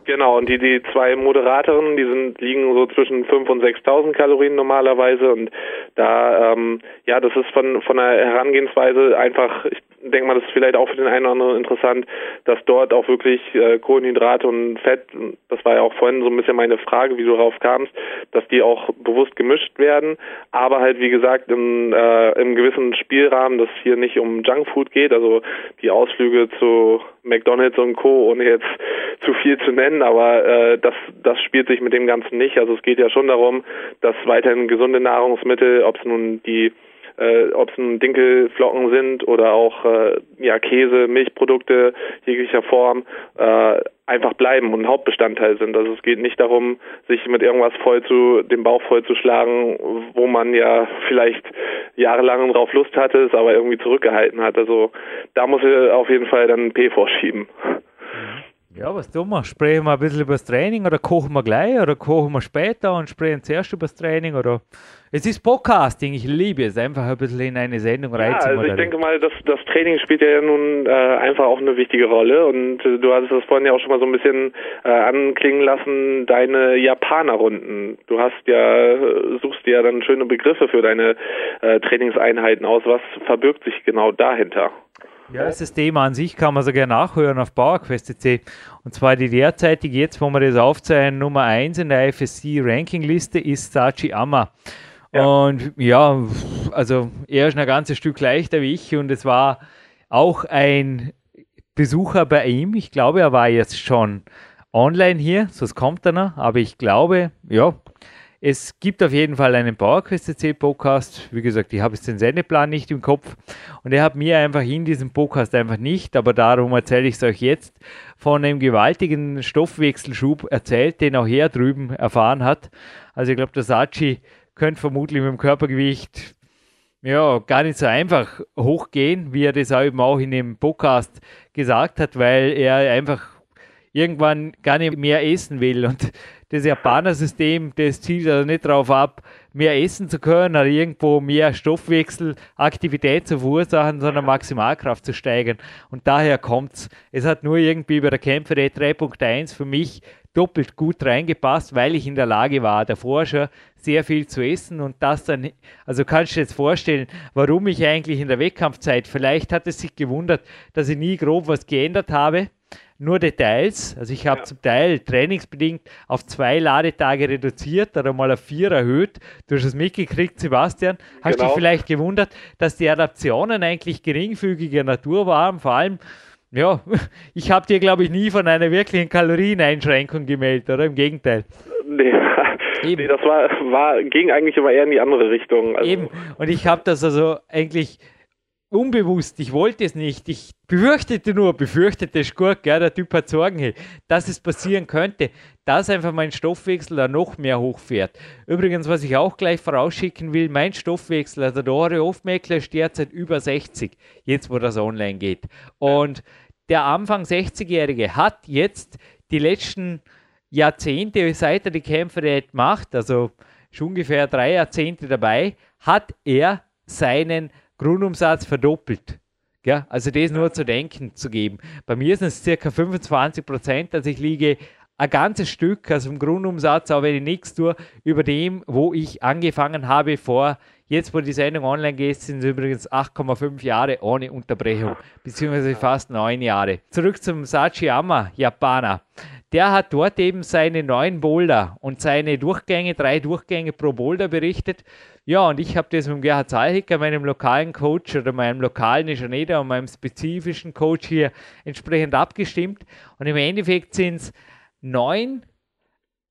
Genau, und die, die zwei Moderatoren, die sind, liegen so zwischen 5.000 und 6.000 Kalorien normalerweise und da, ähm, ja, das ist von, von der Herangehensweise einfach, ich denke mal, das ist vielleicht auch für den einen oder anderen interessant, dass dort auch wirklich äh, Kohlenhydrate und Fett, das war ja auch vorhin so ein bisschen meine Frage, wie du darauf kamst, dass die auch bewusst gemischt werden, aber halt wie gesagt im, äh, im gewissen Spielrahmen, dass hier nicht um Junkfood geht, also die Ausflüge zu McDonalds und Co., ohne jetzt zu viel zu nennen, aber äh, das, das spielt sich mit dem Ganzen nicht. Also es geht ja schon darum, dass weiterhin gesunde Nahrungsmittel, ob es nun die äh, ob es nun Dinkelflocken sind oder auch äh, ja Käse, Milchprodukte jeglicher Form, äh, einfach bleiben und Hauptbestandteil sind. Also es geht nicht darum, sich mit irgendwas voll zu, den Bauch voll zu schlagen, wo man ja vielleicht jahrelang drauf Lust hatte, es aber irgendwie zurückgehalten hat. Also da muss er auf jeden Fall dann P vorschieben. Ja, was tun wir? Sprechen wir ein bisschen über das Training oder kochen wir gleich oder kochen wir später und sprechen zuerst über das Training oder es ist Podcasting, ich liebe es, einfach ein bisschen in eine Sendung Ja, also ich denke mal, das, das Training spielt ja nun äh, einfach auch eine wichtige Rolle und äh, du hattest das vorhin ja auch schon mal so ein bisschen äh, anklingen lassen, deine Japaner-Runden. Du hast ja, äh, suchst dir ja dann schöne Begriffe für deine äh, Trainingseinheiten aus. Was verbirgt sich genau dahinter? Ja, das System an sich kann man sogar nachhören auf PowerQuest.c. Und zwar die derzeitige, jetzt wo wir das aufzeigen, Nummer 1 in der FSC-Rankingliste ist Sachi Amma. Ja. Und ja, also er ist ein ganzes Stück leichter wie ich und es war auch ein Besucher bei ihm. Ich glaube, er war jetzt schon online hier, sonst kommt er noch, aber ich glaube, ja, es gibt auf jeden Fall einen PowerQuest.c Podcast. Wie gesagt, ich habe jetzt den Sendeplan nicht im Kopf und er hat mir einfach in diesem Podcast einfach nicht, aber darum erzähle ich es euch jetzt, von einem gewaltigen Stoffwechselschub erzählt, den auch er drüben erfahren hat. Also ich glaube, der Sachi könnte vermutlich mit dem Körpergewicht ja, gar nicht so einfach hochgehen, wie er das eben auch in dem Podcast gesagt hat, weil er einfach irgendwann gar nicht mehr essen will. Und das Japaner-System, das zielt also nicht darauf ab, mehr essen zu können oder irgendwo mehr Stoffwechselaktivität zu verursachen, sondern Maximalkraft zu steigern. Und daher kommt's. Es hat nur irgendwie bei der Kämpfer 3.1 für mich doppelt gut reingepasst, weil ich in der Lage war, davor schon sehr viel zu essen und das dann, also kannst du dir jetzt vorstellen, warum ich eigentlich in der Wettkampfzeit, vielleicht hat es sich gewundert, dass ich nie grob was geändert habe, nur Details. Also ich habe Ja. zum Teil trainingsbedingt auf zwei Ladetage reduziert oder mal auf vier erhöht. Du hast es mitgekriegt, Sebastian. Hast Genau. dich vielleicht gewundert, dass die Adaptionen eigentlich geringfügiger Natur waren, vor allem ja, ich habe dir, glaube ich, nie von einer wirklichen Kalorieneinschränkung gemeldet, oder? Im Gegenteil. Nee, nee das war, war, ging eigentlich immer eher in die andere Richtung. Also, Eben. Und ich habe das also eigentlich unbewusst, ich wollte es nicht. Ich befürchtete nur, befürchtete ist gut, der Typ hat Sorgen, hey, dass es passieren könnte, dass einfach mein Stoffwechsel da noch mehr hochfährt. Übrigens, was ich auch gleich vorausschicken will, mein Stoffwechsel, also der Ore Hofmeckler ist derzeit über 60, jetzt wo das online geht. Und der Anfang 60-Jährige hat jetzt die letzten Jahrzehnte, seit er die Kämpferdiät macht, also schon ungefähr drei Jahrzehnte dabei, hat er seinen Grundumsatz verdoppelt. Ja, also das nur zu denken zu geben. Bei mir sind es circa 25 Prozent, also ich liege ein ganzes Stück, also im Grundumsatz, auch wenn ich nichts tue, über dem, wo ich angefangen habe vor, jetzt wo die Sendung online geht, sind es übrigens 8,5 Jahre ohne Unterbrechung, beziehungsweise fast neun Jahre. Zurück zum Sachiyama, Japaner. Der hat dort eben seine neuen Boulder und seine Durchgänge, drei Durchgänge pro Boulder berichtet. Ja, und ich habe das mit dem Gerhard Zahlhicker, meinem lokalen Coach oder meinem lokalen nicht, aber meinem spezifischen Coach hier entsprechend abgestimmt. Und im Endeffekt sind es neun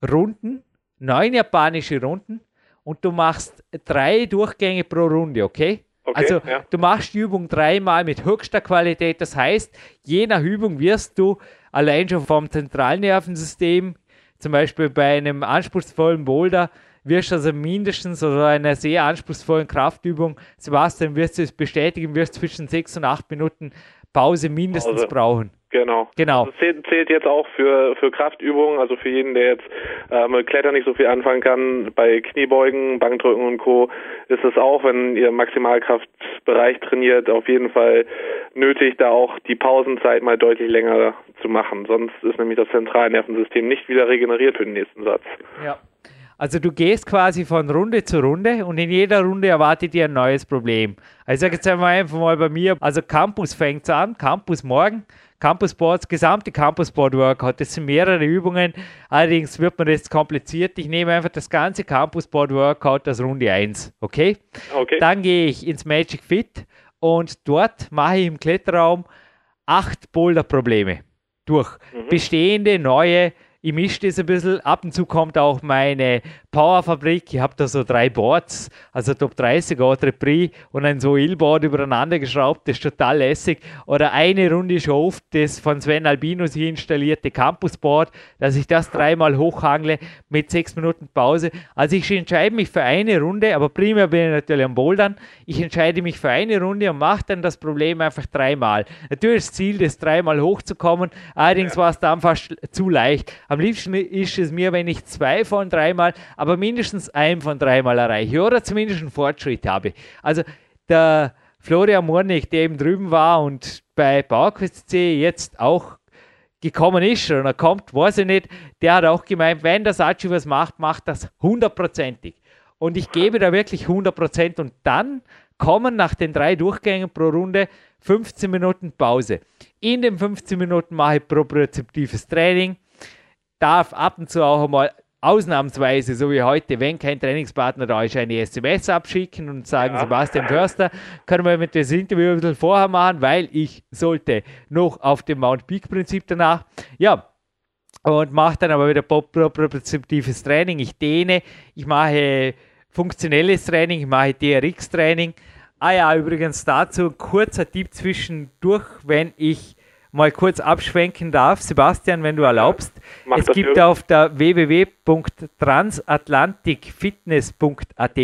Runden, neun japanische Runden und du machst drei Durchgänge pro Runde, okay? Okay, also ja. du machst die Übung dreimal mit höchster Qualität. Das heißt, je nach Übung wirst du allein schon vom Zentralnervensystem, zum Beispiel bei einem anspruchsvollen Boulder, wirst du also mindestens oder einer sehr anspruchsvollen Kraftübung, Sebastian, wirst du es bestätigen, wirst zwischen sechs und acht Minuten Pause mindestens Pause. brauchen. Genau. Genau. Das zählt, zählt jetzt auch für, für Kraftübungen, also für jeden, der jetzt äh, mit Klettern nicht so viel anfangen kann. Bei Kniebeugen, Bankdrücken und Co. ist es auch, wenn ihr Maximalkraftbereich trainiert, auf jeden Fall nötig, da auch die Pausenzeit mal deutlich länger zu machen. Sonst ist nämlich das Zentralnervensystem nicht wieder regeneriert für den nächsten Satz. Ja. Also du gehst quasi von Runde zu Runde und in jeder Runde erwartet dir ein neues Problem. Also ich sage jetzt einmal einfach mal bei mir, also Campus fängt an, Campus morgen, Campus Boards, gesamte Campus Board Workout, das sind mehrere Übungen, allerdings wird man jetzt kompliziert. Ich nehme einfach das ganze Campus Board Workout als Runde 1, okay? Okay. Dann gehe ich ins Magic Fit und dort mache ich im Kletterraum acht Boulder-Probleme durch. Bestehende, neue, ich mische das ein bisschen. Ab und zu kommt auch meine Powerfabrik. Ich habe da so drei Boards, also Top 30 Autre Prix und ein so Illboard übereinander geschraubt. Das ist total lässig. Oder eine Runde schon oft das von Sven Albinus hier installierte Campusboard, dass ich das dreimal hochhangle mit sechs Minuten Pause. Also ich entscheide mich für eine Runde, aber primär bin ich natürlich am Bouldern. Ich entscheide mich für eine Runde und mache dann das Problem einfach dreimal. Natürlich das Ziel, das dreimal hochzukommen. Allerdings war es dann fast zu leicht. Am liebsten ist es mir, wenn ich zwei von dreimal, aber mindestens ein von dreimal erreiche oder zumindest einen Fortschritt habe. Also der Florian Mornig, der eben drüben war und bei PowerQuest C jetzt auch gekommen ist oder kommt, weiß ich nicht, der hat auch gemeint, wenn der Sachi was macht, macht das hundertprozentig. Und ich gebe da wirklich 100% und dann kommen nach den drei Durchgängen pro Runde 15 Minuten Pause. In den 15 Minuten mache ich propriozeptives Training darf ab und zu auch einmal ausnahmsweise, so wie heute, wenn kein Trainingspartner da ist, eine SMS abschicken und sagen, ja. Sebastian Förster, können wir mit das Interview ein bisschen vorher machen, weil ich sollte noch auf dem Mount Peak Prinzip danach. Ja, und mache dann aber wieder propriozeptives Training. Ich dehne, ich mache funktionelles Training, ich mache DRX-Training. Ah ja, übrigens dazu ein kurzer Tipp zwischendurch, wenn ich mal kurz abschwenken darf, Sebastian, wenn du erlaubst. Ja, es gibt durch. auf der www.transatlanticfitness.at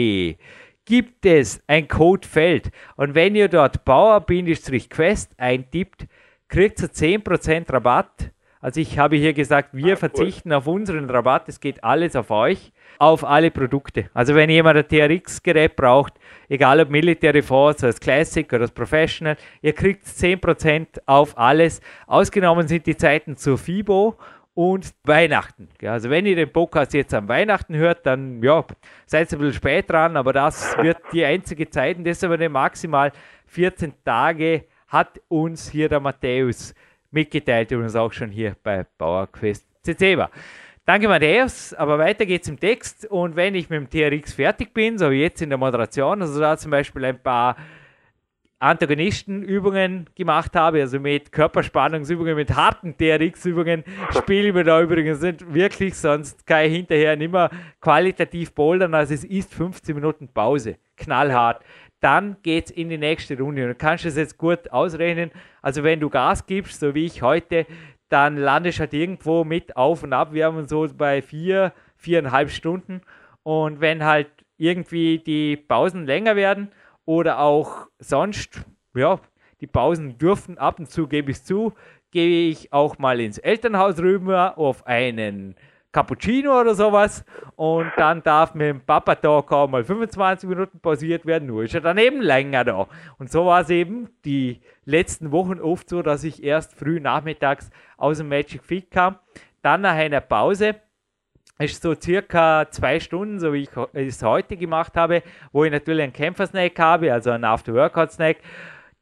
gibt es ein Codefeld und wenn ihr dort Bauer-Quest eintippt, kriegt ihr 10% Rabatt. Also ich habe hier gesagt, wir ah, verzichten cool. auf unseren Rabatt, es geht alles auf euch, auf alle Produkte. Also wenn jemand ein TRX-Gerät braucht, egal ob Military Force, als Classic oder als Professional, ihr kriegt 10% auf alles. Ausgenommen sind die Zeiten zur FIBO und Weihnachten. Also wenn ihr den Podcast jetzt am Weihnachten hört, dann ja, seid ihr ein bisschen spät dran, aber das wird die einzige Zeit und deshalb maximal 14 Tage hat uns hier der Matthäus mitgeteilt, der uns auch schon hier bei Bauerquest CC war. Danke, Matthäus. Aber weiter geht's im Text. Und wenn ich mit dem TRX fertig bin, so wie jetzt in der Moderation, also da zum Beispiel ein paar Antagonistenübungen gemacht habe, also mit Körperspannungsübungen, mit harten TRX-Übungen, spielen wir da übrigens nicht wirklich, sonst kann ich hinterher nicht mehr qualitativ bouldern. Also es ist 15 Minuten Pause, knallhart. Dann geht es in die nächste Runde und du kannst es jetzt gut ausrechnen. Also wenn du Gas gibst, so wie ich heute, dann landest du halt irgendwo mit Auf- und Abwärmen so bei vier, viereinhalb Stunden. Und wenn halt irgendwie die Pausen länger werden oder auch sonst, ja, die Pausen dürfen ab und zu, gebe ich zu, gehe ich auch mal ins Elternhaus rüber auf einen Cappuccino oder sowas und dann darf mit dem Papa Talk auch mal 25 Minuten pausiert werden, nur ist er dann eben länger da. Und so war es eben die letzten Wochen oft so, dass ich erst früh nachmittags aus dem Magic Fit kam, dann nach einer Pause ist so circa zwei Stunden, so wie ich es heute gemacht habe, wo ich natürlich einen Kämpfersnack habe, also einen After-Workout-Snack,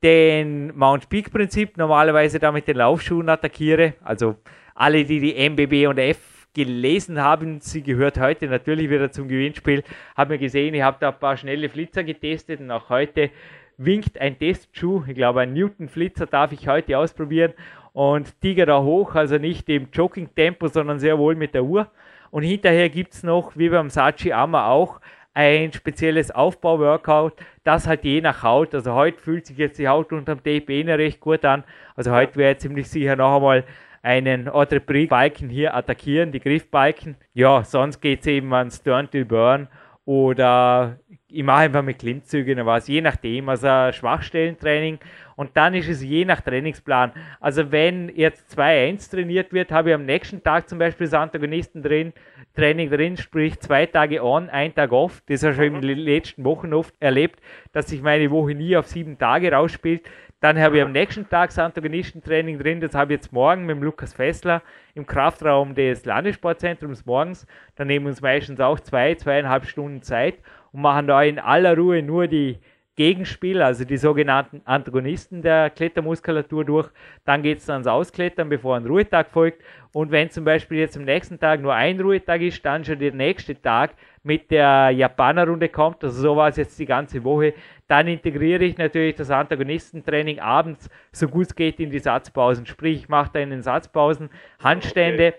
den Mount Peak Prinzip normalerweise da mit den Laufschuhen attackiere. Also alle, die die MBB und F gelesen haben. Sie gehört heute natürlich wieder zum Gewinnspiel. Haben wir gesehen, ich habe da ein paar schnelle Flitzer getestet und auch heute winkt ein Testschuh. Ich glaube, ein Newton-Flitzer darf ich heute ausprobieren und tiger da hoch, also nicht im Jogging-Tempo, sondern sehr wohl mit der Uhr. Und hinterher gibt es noch, wie beim Sachi Amma auch, ein spezielles Aufbau-Workout, das halt je nach Haut, also heute fühlt sich jetzt die Haut unterm TP recht gut an, also heute wäre ziemlich sicher noch einmal einen Autre-Balken hier attackieren, die Griffbalken. Ja, sonst geht es eben ans Turn to Burn oder ich mache einfach mit Klimmzügen oder was, je nachdem, also Schwachstellentraining und dann ist es je nach Trainingsplan. Also wenn jetzt 2-1 trainiert wird, habe ich am nächsten Tag zum Beispiel das Antagonisten drin, Training drin, sprich zwei Tage on, ein Tag off. Das habe ich schon in den letzten Wochen oft erlebt, dass sich meine Woche nie auf sieben Tage rausspielt. Dann habe ich am nächsten Tag das Antagonistentraining drin. Das habe ich jetzt morgen mit dem Lukas Fessler im Kraftraum des Landessportzentrums morgens. Da nehmen wir uns meistens auch zwei, zweieinhalb Stunden Zeit und machen da in aller Ruhe nur die Gegenspiel, also die sogenannten Antagonisten der Klettermuskulatur durch. Dann geht es ans Ausklettern, bevor ein Ruhetag folgt. Und wenn zum Beispiel jetzt am nächsten Tag nur ein Ruhetag ist, dann schon der nächste Tag mit der Japanerrunde kommt. Also so war es jetzt die ganze Woche. Dann integriere ich natürlich das Antagonistentraining abends, so gut es geht, in die Satzpausen. Sprich, ich mache da in den Satzpausen Handstände. Okay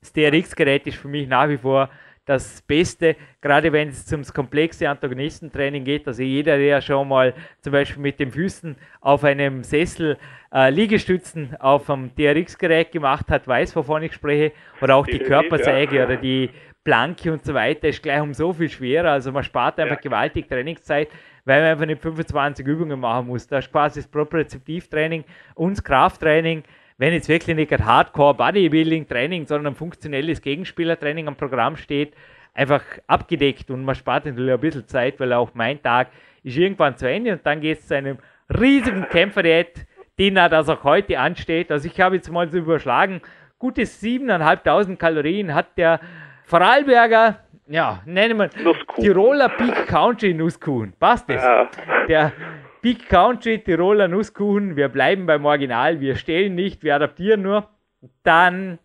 Das TRX-Gerät ist für mich nach wie vor das Beste, gerade wenn es zum komplexe Antagonistentraining geht. Also jeder, der schon mal zum Beispiel mit den Füßen auf einem Sessel äh, Liegestützen auf einem TRX-Gerät gemacht hat, weiß, wovon ich spreche. Oder auch die Körpersäge ja. oder die Planke und so weiter ist gleich um so viel schwerer. Also man spart einfach ja. gewaltig Trainingszeit, weil man einfach nicht 25 Übungen machen muss. Da ist quasi das Propriozeptivtraining und Krafttraining wenn jetzt wirklich nicht ein Hardcore Bodybuilding Training, sondern ein funktionelles Gegenspielertraining am Programm steht, einfach abgedeckt und man spart natürlich ein bisschen Zeit, weil auch mein Tag ist irgendwann zu Ende und dann geht es zu einem riesigen Kämpferdiät, Dinner, das auch heute ansteht. Also ich habe jetzt mal so überschlagen, gute 7.500 Kalorien hat der Vorarlberger, ja, nennen wir Tiroler Peak Country Nusskuchen. Passt das? Ja. Der Big Country, Tiroler Nusskuchen, wir bleiben beim Original, wir stellen nicht, wir adaptieren nur, dann,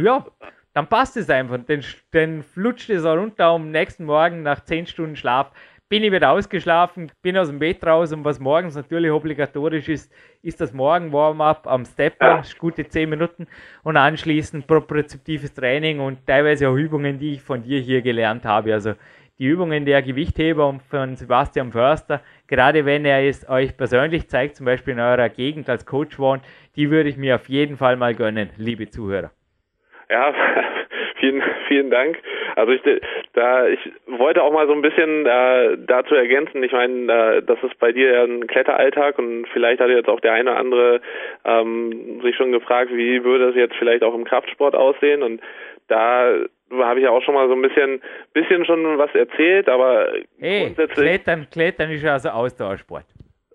ja, dann passt es einfach. Dann, dann flutscht es auch runter am nächsten Morgen nach 10 Stunden Schlaf. Bin ich wieder ausgeschlafen, bin aus dem Bett raus und was morgens natürlich obligatorisch ist, ist das Morgen-Warm-up am Stepper, gute 10 Minuten und anschließend propriozeptives Training und teilweise auch Übungen, die ich von dir hier gelernt habe. Also die Übungen der Gewichtheber von Sebastian Förster, gerade wenn er es euch persönlich zeigt, zum Beispiel in eurer Gegend als Coach wohnt, die würde ich mir auf jeden Fall mal gönnen, liebe Zuhörer. Ja, vielen, vielen Dank. Also ich, da, ich wollte auch mal so ein bisschen äh, dazu ergänzen. Ich meine, äh, das ist bei dir ja ein Kletteralltag und vielleicht hat jetzt auch der eine oder andere ähm, sich schon gefragt, wie würde es jetzt vielleicht auch im Kraftsport aussehen und da habe ich ja auch schon mal so ein bisschen, bisschen schon was erzählt, aber hey, grundsätzlich. Klettern, Klettern ist ja also Ausdauersport.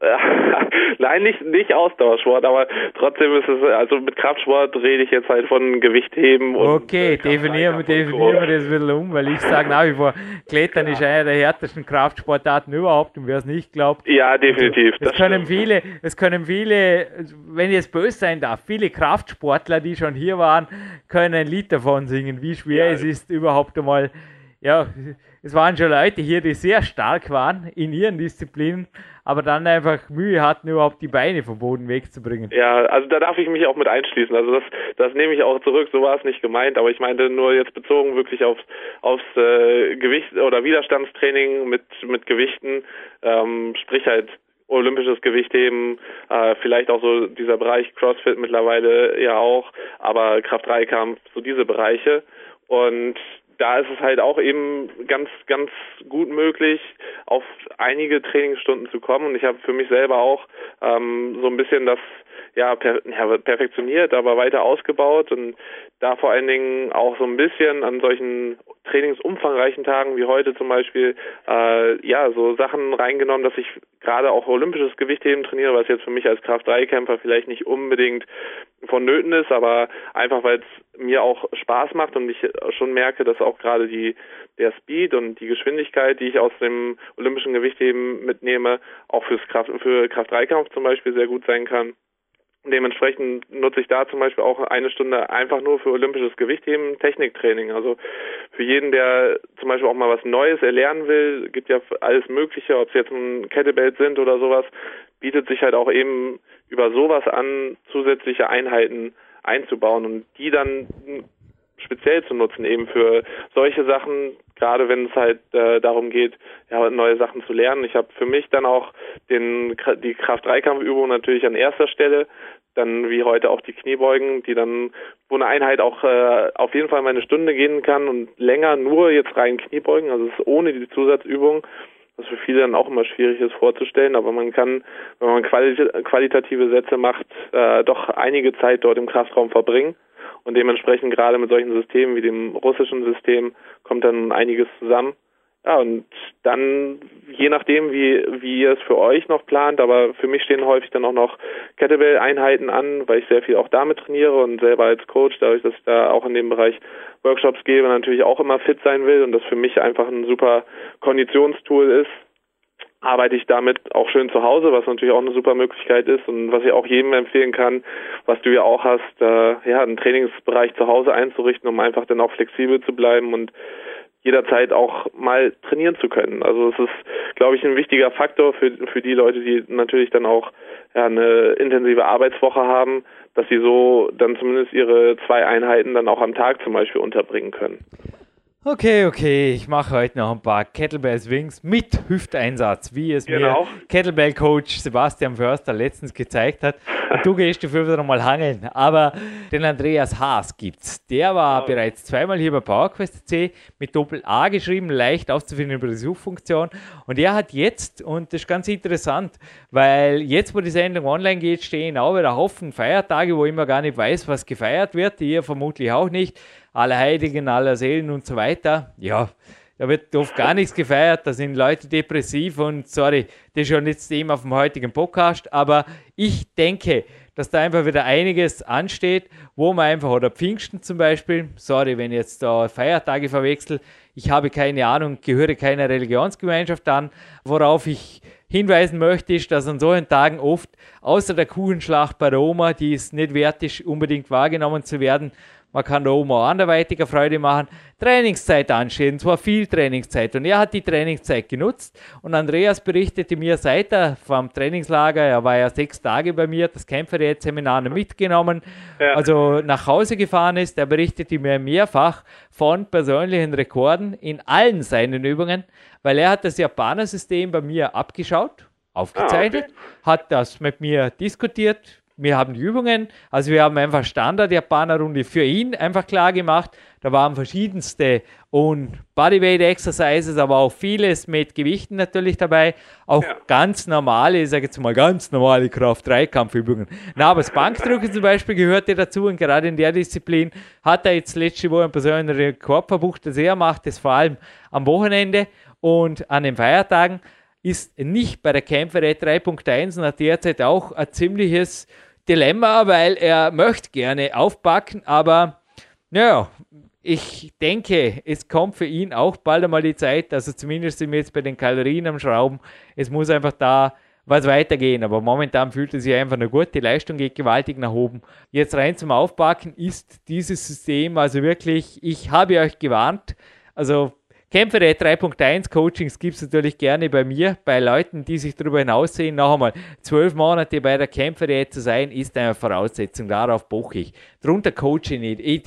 Nein, nicht, nicht Ausdauersport, aber trotzdem ist es, also mit Kraftsport rede ich jetzt halt von Gewichtheben und. Okay, definieren wir, definieren wir das ein bisschen um, weil ich sage nach wie vor, Klettern ja. ist einer der härtesten Kraftsportarten überhaupt und wer es nicht glaubt. Ja, definitiv. Also, es können stimmt. viele, es können viele, wenn ich jetzt böse sein darf, viele Kraftsportler, die schon hier waren, können ein Lied davon singen, wie schwer ja. es ist, überhaupt einmal, ja, es waren schon Leute hier, die sehr stark waren in ihren Disziplinen, aber dann einfach Mühe hatten, überhaupt die Beine vom Boden wegzubringen. Ja, also da darf ich mich auch mit einschließen. Also das, das nehme ich auch zurück, so war es nicht gemeint, aber ich meinte nur jetzt bezogen wirklich aufs, aufs äh, Gewicht oder Widerstandstraining mit, mit Gewichten, ähm, sprich halt olympisches Gewichtheben, äh, vielleicht auch so dieser Bereich CrossFit mittlerweile ja auch, aber Kraft-3-Kampf, so diese Bereiche. Und da ist es halt auch eben ganz, ganz gut möglich, auf einige Trainingsstunden zu kommen. Und ich habe für mich selber auch ähm, so ein bisschen das ja, per, ja, perfektioniert, aber weiter ausgebaut und da vor allen Dingen auch so ein bisschen an solchen trainingsumfangreichen Tagen wie heute zum Beispiel äh, ja so Sachen reingenommen, dass ich gerade auch olympisches Gewichtheben trainiere, was jetzt für mich als Kraft-3-Kämpfer vielleicht nicht unbedingt vonnöten ist, aber einfach weil es mir auch Spaß macht und ich schon merke, dass auch gerade die der Speed und die Geschwindigkeit, die ich aus dem olympischen Gewichtheben mitnehme, auch fürs Kraft für Kraft-3-Kampf zum Beispiel sehr gut sein kann. Dementsprechend nutze ich da zum Beispiel auch eine Stunde einfach nur für olympisches Gewichtheben, Techniktraining. Also für jeden, der zum Beispiel auch mal was Neues erlernen will, gibt ja alles Mögliche, ob es jetzt ein Kettlebell sind oder sowas, bietet sich halt auch eben über sowas an, zusätzliche Einheiten einzubauen und die dann speziell zu nutzen, eben für solche Sachen, gerade wenn es halt äh, darum geht, ja, neue Sachen zu lernen. Ich habe für mich dann auch den, die Kraft-3-Kampfübung natürlich an erster Stelle, dann wie heute auch die Kniebeugen, die dann, wo eine Einheit auch äh, auf jeden Fall mal eine Stunde gehen kann und länger nur jetzt rein Kniebeugen, also es ist ohne die Zusatzübung, was für viele dann auch immer schwierig ist vorzustellen, aber man kann, wenn man qualitative Sätze macht, äh, doch einige Zeit dort im Kraftraum verbringen. Und dementsprechend gerade mit solchen Systemen wie dem russischen System kommt dann einiges zusammen. Ja, und dann, je nachdem, wie, wie ihr es für euch noch plant, aber für mich stehen häufig dann auch noch Kettlebell-Einheiten an, weil ich sehr viel auch damit trainiere und selber als Coach, dadurch, dass ich da auch in dem Bereich Workshops gebe, natürlich auch immer fit sein will und das für mich einfach ein super Konditionstool ist, arbeite ich damit auch schön zu Hause, was natürlich auch eine super Möglichkeit ist und was ich auch jedem empfehlen kann, was du ja auch hast, äh, ja, einen Trainingsbereich zu Hause einzurichten, um einfach dann auch flexibel zu bleiben und jederzeit auch mal trainieren zu können. Also es ist, glaube ich, ein wichtiger Faktor für, für die Leute, die natürlich dann auch ja, eine intensive Arbeitswoche haben, dass sie so dann zumindest ihre zwei Einheiten dann auch am Tag zum Beispiel unterbringen können. Okay, okay, ich mache heute noch ein paar Kettlebell Swings mit Hüfteinsatz, wie es Genau. mir Kettlebell Coach Sebastian Förster letztens gezeigt hat. Und du gehst dafür wieder mal hangeln. Aber den Andreas Haas gibt's. Der war bereits zweimal hier bei PowerQuest C mit Doppel A geschrieben, leicht auszufinden über die Suchfunktion. Und er hat jetzt, und das ist ganz interessant, weil jetzt, wo die Sendung online geht, stehen auch wieder Haufen Feiertage, wo ich immer gar nicht weiß, was gefeiert wird. Ihr vermutlich auch nicht. Alle Heiligen, aller Seelen und so weiter. Ja, da wird oft gar nichts gefeiert, da sind Leute depressiv und sorry, das ist schon jetzt Thema vom heutigen Podcast, aber ich denke, dass da einfach wieder einiges ansteht, wo man einfach, oder Pfingsten zum Beispiel, sorry, wenn ich jetzt da Feiertage verwechsel, ich habe keine Ahnung, gehöre keiner Religionsgemeinschaft an, worauf ich hinweisen möchte, ist, dass an solchen Tagen oft außer der Kuchenschlacht bei der Oma, die es nicht wert ist, unbedingt wahrgenommen zu werden, man kann der Oma auch anderweitiger Freude machen, Trainingszeit anstehen, zwar viel Trainingszeit. Und er hat die Trainingszeit genutzt und Andreas berichtete mir seit er vom Trainingslager, er war ja sechs Tage bei mir, das Kämpferät-Seminar mitgenommen, Ja. also nach Hause gefahren ist, er berichtete mir mehrfach von persönlichen Rekorden in allen seinen Übungen, weil er hat das Japaner-System bei mir abgeschaut, aufgezeichnet, hat das mit mir diskutiert, wir haben die Übungen, also wir haben einfach Standard-Japaner-Runde für ihn einfach klar gemacht. Da waren verschiedenste und Bodyweight-Exercises, aber auch vieles mit Gewichten natürlich dabei. Auch Ja. ganz normale, ich sage jetzt mal ganz normale Kraft-3-Kampfübungen. Na, aber das Bankdrücken zum Beispiel gehörte dazu und gerade in der Disziplin hat er jetzt letzte Woche einen persönlichen Rekord verbucht. Also er macht es vor allem am Wochenende und an den Feiertagen ist nicht bei der Kämpferei 3.1 und hat derzeit auch ein ziemliches Dilemma, weil er möchte gerne aufpacken, aber naja, ich denke, es kommt für ihn auch bald einmal die Zeit, also zumindest sind wir jetzt bei den Kalorien am Schrauben, es muss einfach da was weitergehen, aber momentan fühlt es sich einfach nur gut, die Leistung geht gewaltig nach oben. Jetzt rein zum Aufpacken ist dieses System also wirklich, ich habe euch gewarnt, also Kämpferät 3.1 Coachings gibt es natürlich gerne bei mir, bei Leuten, die sich darüber hinaussehen. Noch einmal, zwölf Monate bei der Kämpferät zu sein, ist eine Voraussetzung. Darauf poche ich. Drunter coache ich nicht. Ich,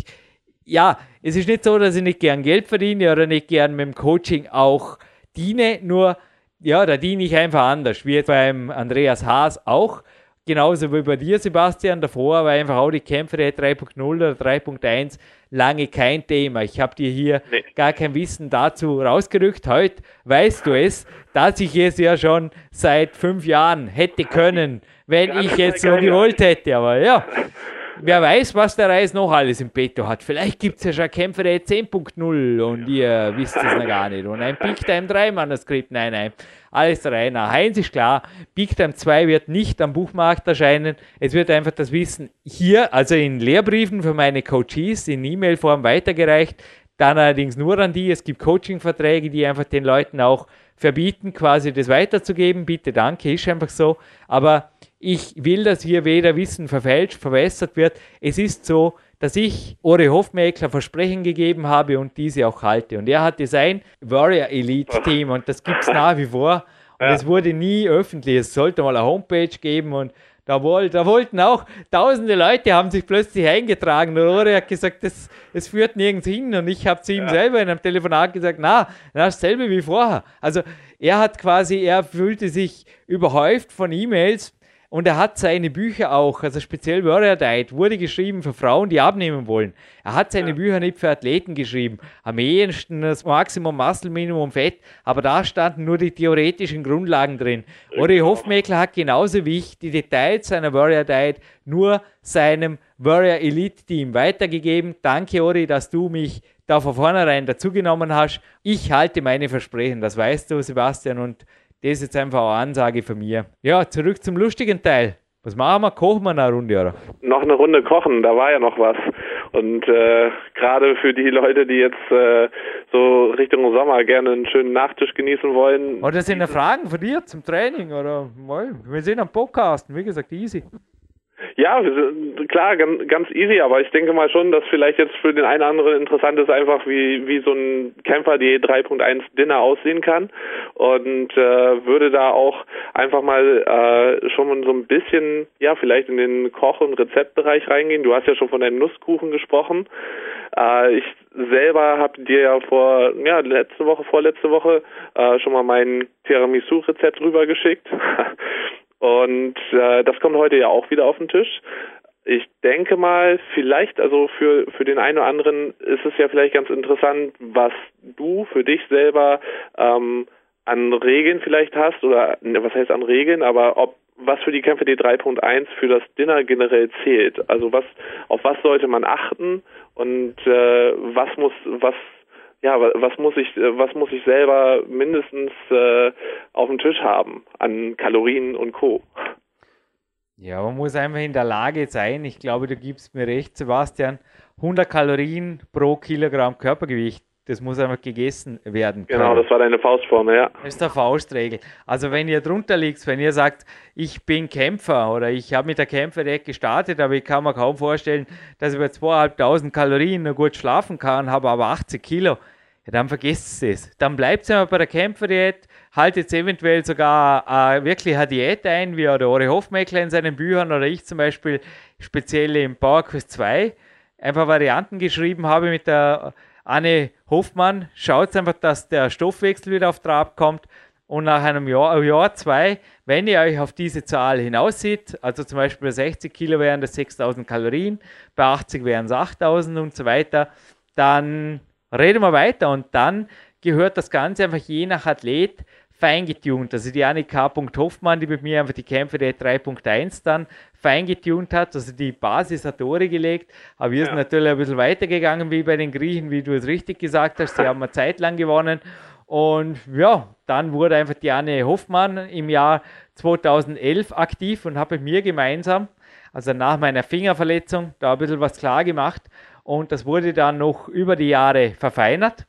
ja, es ist nicht so, dass ich nicht gern Geld verdiene oder nicht gern mit dem Coaching auch diene, nur ja, da diene ich einfach anders, wie beim Andreas Haas auch. Genauso wie bei dir, Sebastian. Davor war einfach auch die Kämpferät 3.0 oder 3.1 lange kein Thema. Ich habe dir hier Nee. gar kein Wissen dazu rausgerückt. Heute weißt du es, dass ich es ja schon seit fünf Jahren hätte können, wenn Ja, ich jetzt war so gewollt hätte. Aber ja, wer weiß, was der Reis noch alles im Petto hat. Vielleicht gibt es ja schon Kämpferät 10.0 und ihr wisst es noch gar nicht. Und ein Big Time 3 Manuskript, nein, nein. Alles rein. Na, Heinz ist klar, Big Time 2 wird nicht am Buchmarkt erscheinen. Es wird einfach das Wissen hier, also in Lehrbriefen für meine Coaches, in E-Mail-Form weitergereicht. Dann allerdings nur an die. Es gibt Coaching-Verträge, die einfach den Leuten auch verbieten, quasi das weiterzugeben. Bitte, danke, ist einfach so. Aber ich will, dass hier weder Wissen verfälscht, verwässert wird. Es ist so, dass ich Ori Hofmeckler Versprechen gegeben habe und diese auch halte. Und er hatte sein Warrior Elite Team und das gibt es nach wie vor. Und es wurde nie öffentlich. Es sollte mal eine Homepage geben und da, woll, da wollten auch tausende Leute, haben sich plötzlich eingetragen. Und Ori hat gesagt, das, das führt nirgends hin. Und ich habe zu ihm selber in einem Telefonat gesagt, na, na, dasselbe wie vorher. Also er hat quasi, er fühlte sich überhäuft von E-Mails und er hat seine Bücher auch, also speziell Warrior Diet, wurde geschrieben für Frauen, die abnehmen wollen. Er hat seine Bücher nicht für Athleten geschrieben. Am ehesten das Maximum Muscle, Minimum Fett, aber da standen nur die theoretischen Grundlagen drin. Ori Hofmeckler hat genauso wie ich die Details seiner Warrior Diet nur seinem Warrior Elite Team weitergegeben. Danke, Ori, dass du mich da von vornherein dazugenommen hast. Ich halte meine Versprechen, das weißt du, Sebastian, und das ist jetzt einfach eine Ansage von mir. Ja, zurück zum lustigen Teil. Was machen wir? Kochen wir eine Runde, oder? Noch eine Runde kochen, da war ja noch was. Und äh, gerade für die Leute, die jetzt äh, so Richtung Sommer gerne einen schönen Nachtisch genießen wollen, Oder sind da Fragen von dir zum Training? Oder wir sind am Podcasten, wie gesagt, easy. Ja, klar, ganz, easy, aber ich denke mal schon, dass vielleicht jetzt für den einen oder anderen interessant ist einfach, wie, wie so ein Kämpfer die 3.1 Dinner aussehen kann und äh, würde da auch einfach mal äh, schon so ein bisschen, ja, vielleicht in den Koch- und Rezeptbereich reingehen. Du hast ja schon von deinem Nusskuchen gesprochen. Äh, ich selber habe dir ja vor, ja, letzte Woche, vorletzte Woche äh, schon mal mein Tiramisu-Rezept rübergeschickt. Und äh, das kommt heute ja auch wieder auf den Tisch. Ich denke mal, vielleicht, also für, für den einen oder anderen ist es ja vielleicht ganz interessant, was du für dich selber ähm, an Regeln vielleicht hast oder ne, was heißt an Regeln, aber ob was für die Kämpfe die 3.1 für das Dinner generell zählt. Also was auf was sollte man achten und äh, was muss was ja, was muss ich, was muss ich selber mindestens äh, auf dem Tisch haben an Kalorien und Co. Ja, man muss einfach in der Lage sein, ich glaube, du gibst mir recht, Sebastian, 100 Kalorien pro Kilogramm Körpergewicht. Das muss einfach gegessen werden. Können. Genau, das war deine Faustformel, ja. Das ist der Faustregel. Also wenn ihr drunter liegt, wenn ihr sagt, ich bin Kämpfer oder ich habe mit der Kämpfer direkt gestartet, aber ich kann mir kaum vorstellen, dass ich bei 2.500 Kalorien noch gut schlafen kann, habe aber 80 Kilo, ja, dann vergesst es. Dann bleibt es bei der Kämpferdiät, haltet eventuell sogar äh, wirklich eine Diät ein, wie der Ori Hofmeckler in seinen Büchern oder ich zum Beispiel speziell im PowerQuest 2 einfach Varianten geschrieben habe mit der Anne Hofmann. Schaut einfach, dass der Stoffwechsel wieder auf Trab kommt und nach einem Jahr, Jahr, zwei, wenn ihr euch auf diese Zahl hinaussieht, also zum Beispiel bei 60 Kilo wären das 6000 Kalorien, bei 80 wären es 8000 und so weiter, dann reden wir weiter und dann gehört das Ganze einfach je nach Athlet feingetunt. Also die Annika Hoffmann, die mit mir einfach die Kämpfe der 3.1 dann feingetunt hat, also die Basis hat Tore gelegt, aber wir ja. sind natürlich ein bisschen weitergegangen wie bei den Griechen, wie du es richtig gesagt hast. Sie haben eine Zeit lang gewonnen und ja, dann wurde einfach die Anne Hoffmann im Jahr 2011 aktiv und habe mit mir gemeinsam, also nach meiner Fingerverletzung, da ein bisschen was klar gemacht und das wurde dann noch über die Jahre verfeinert.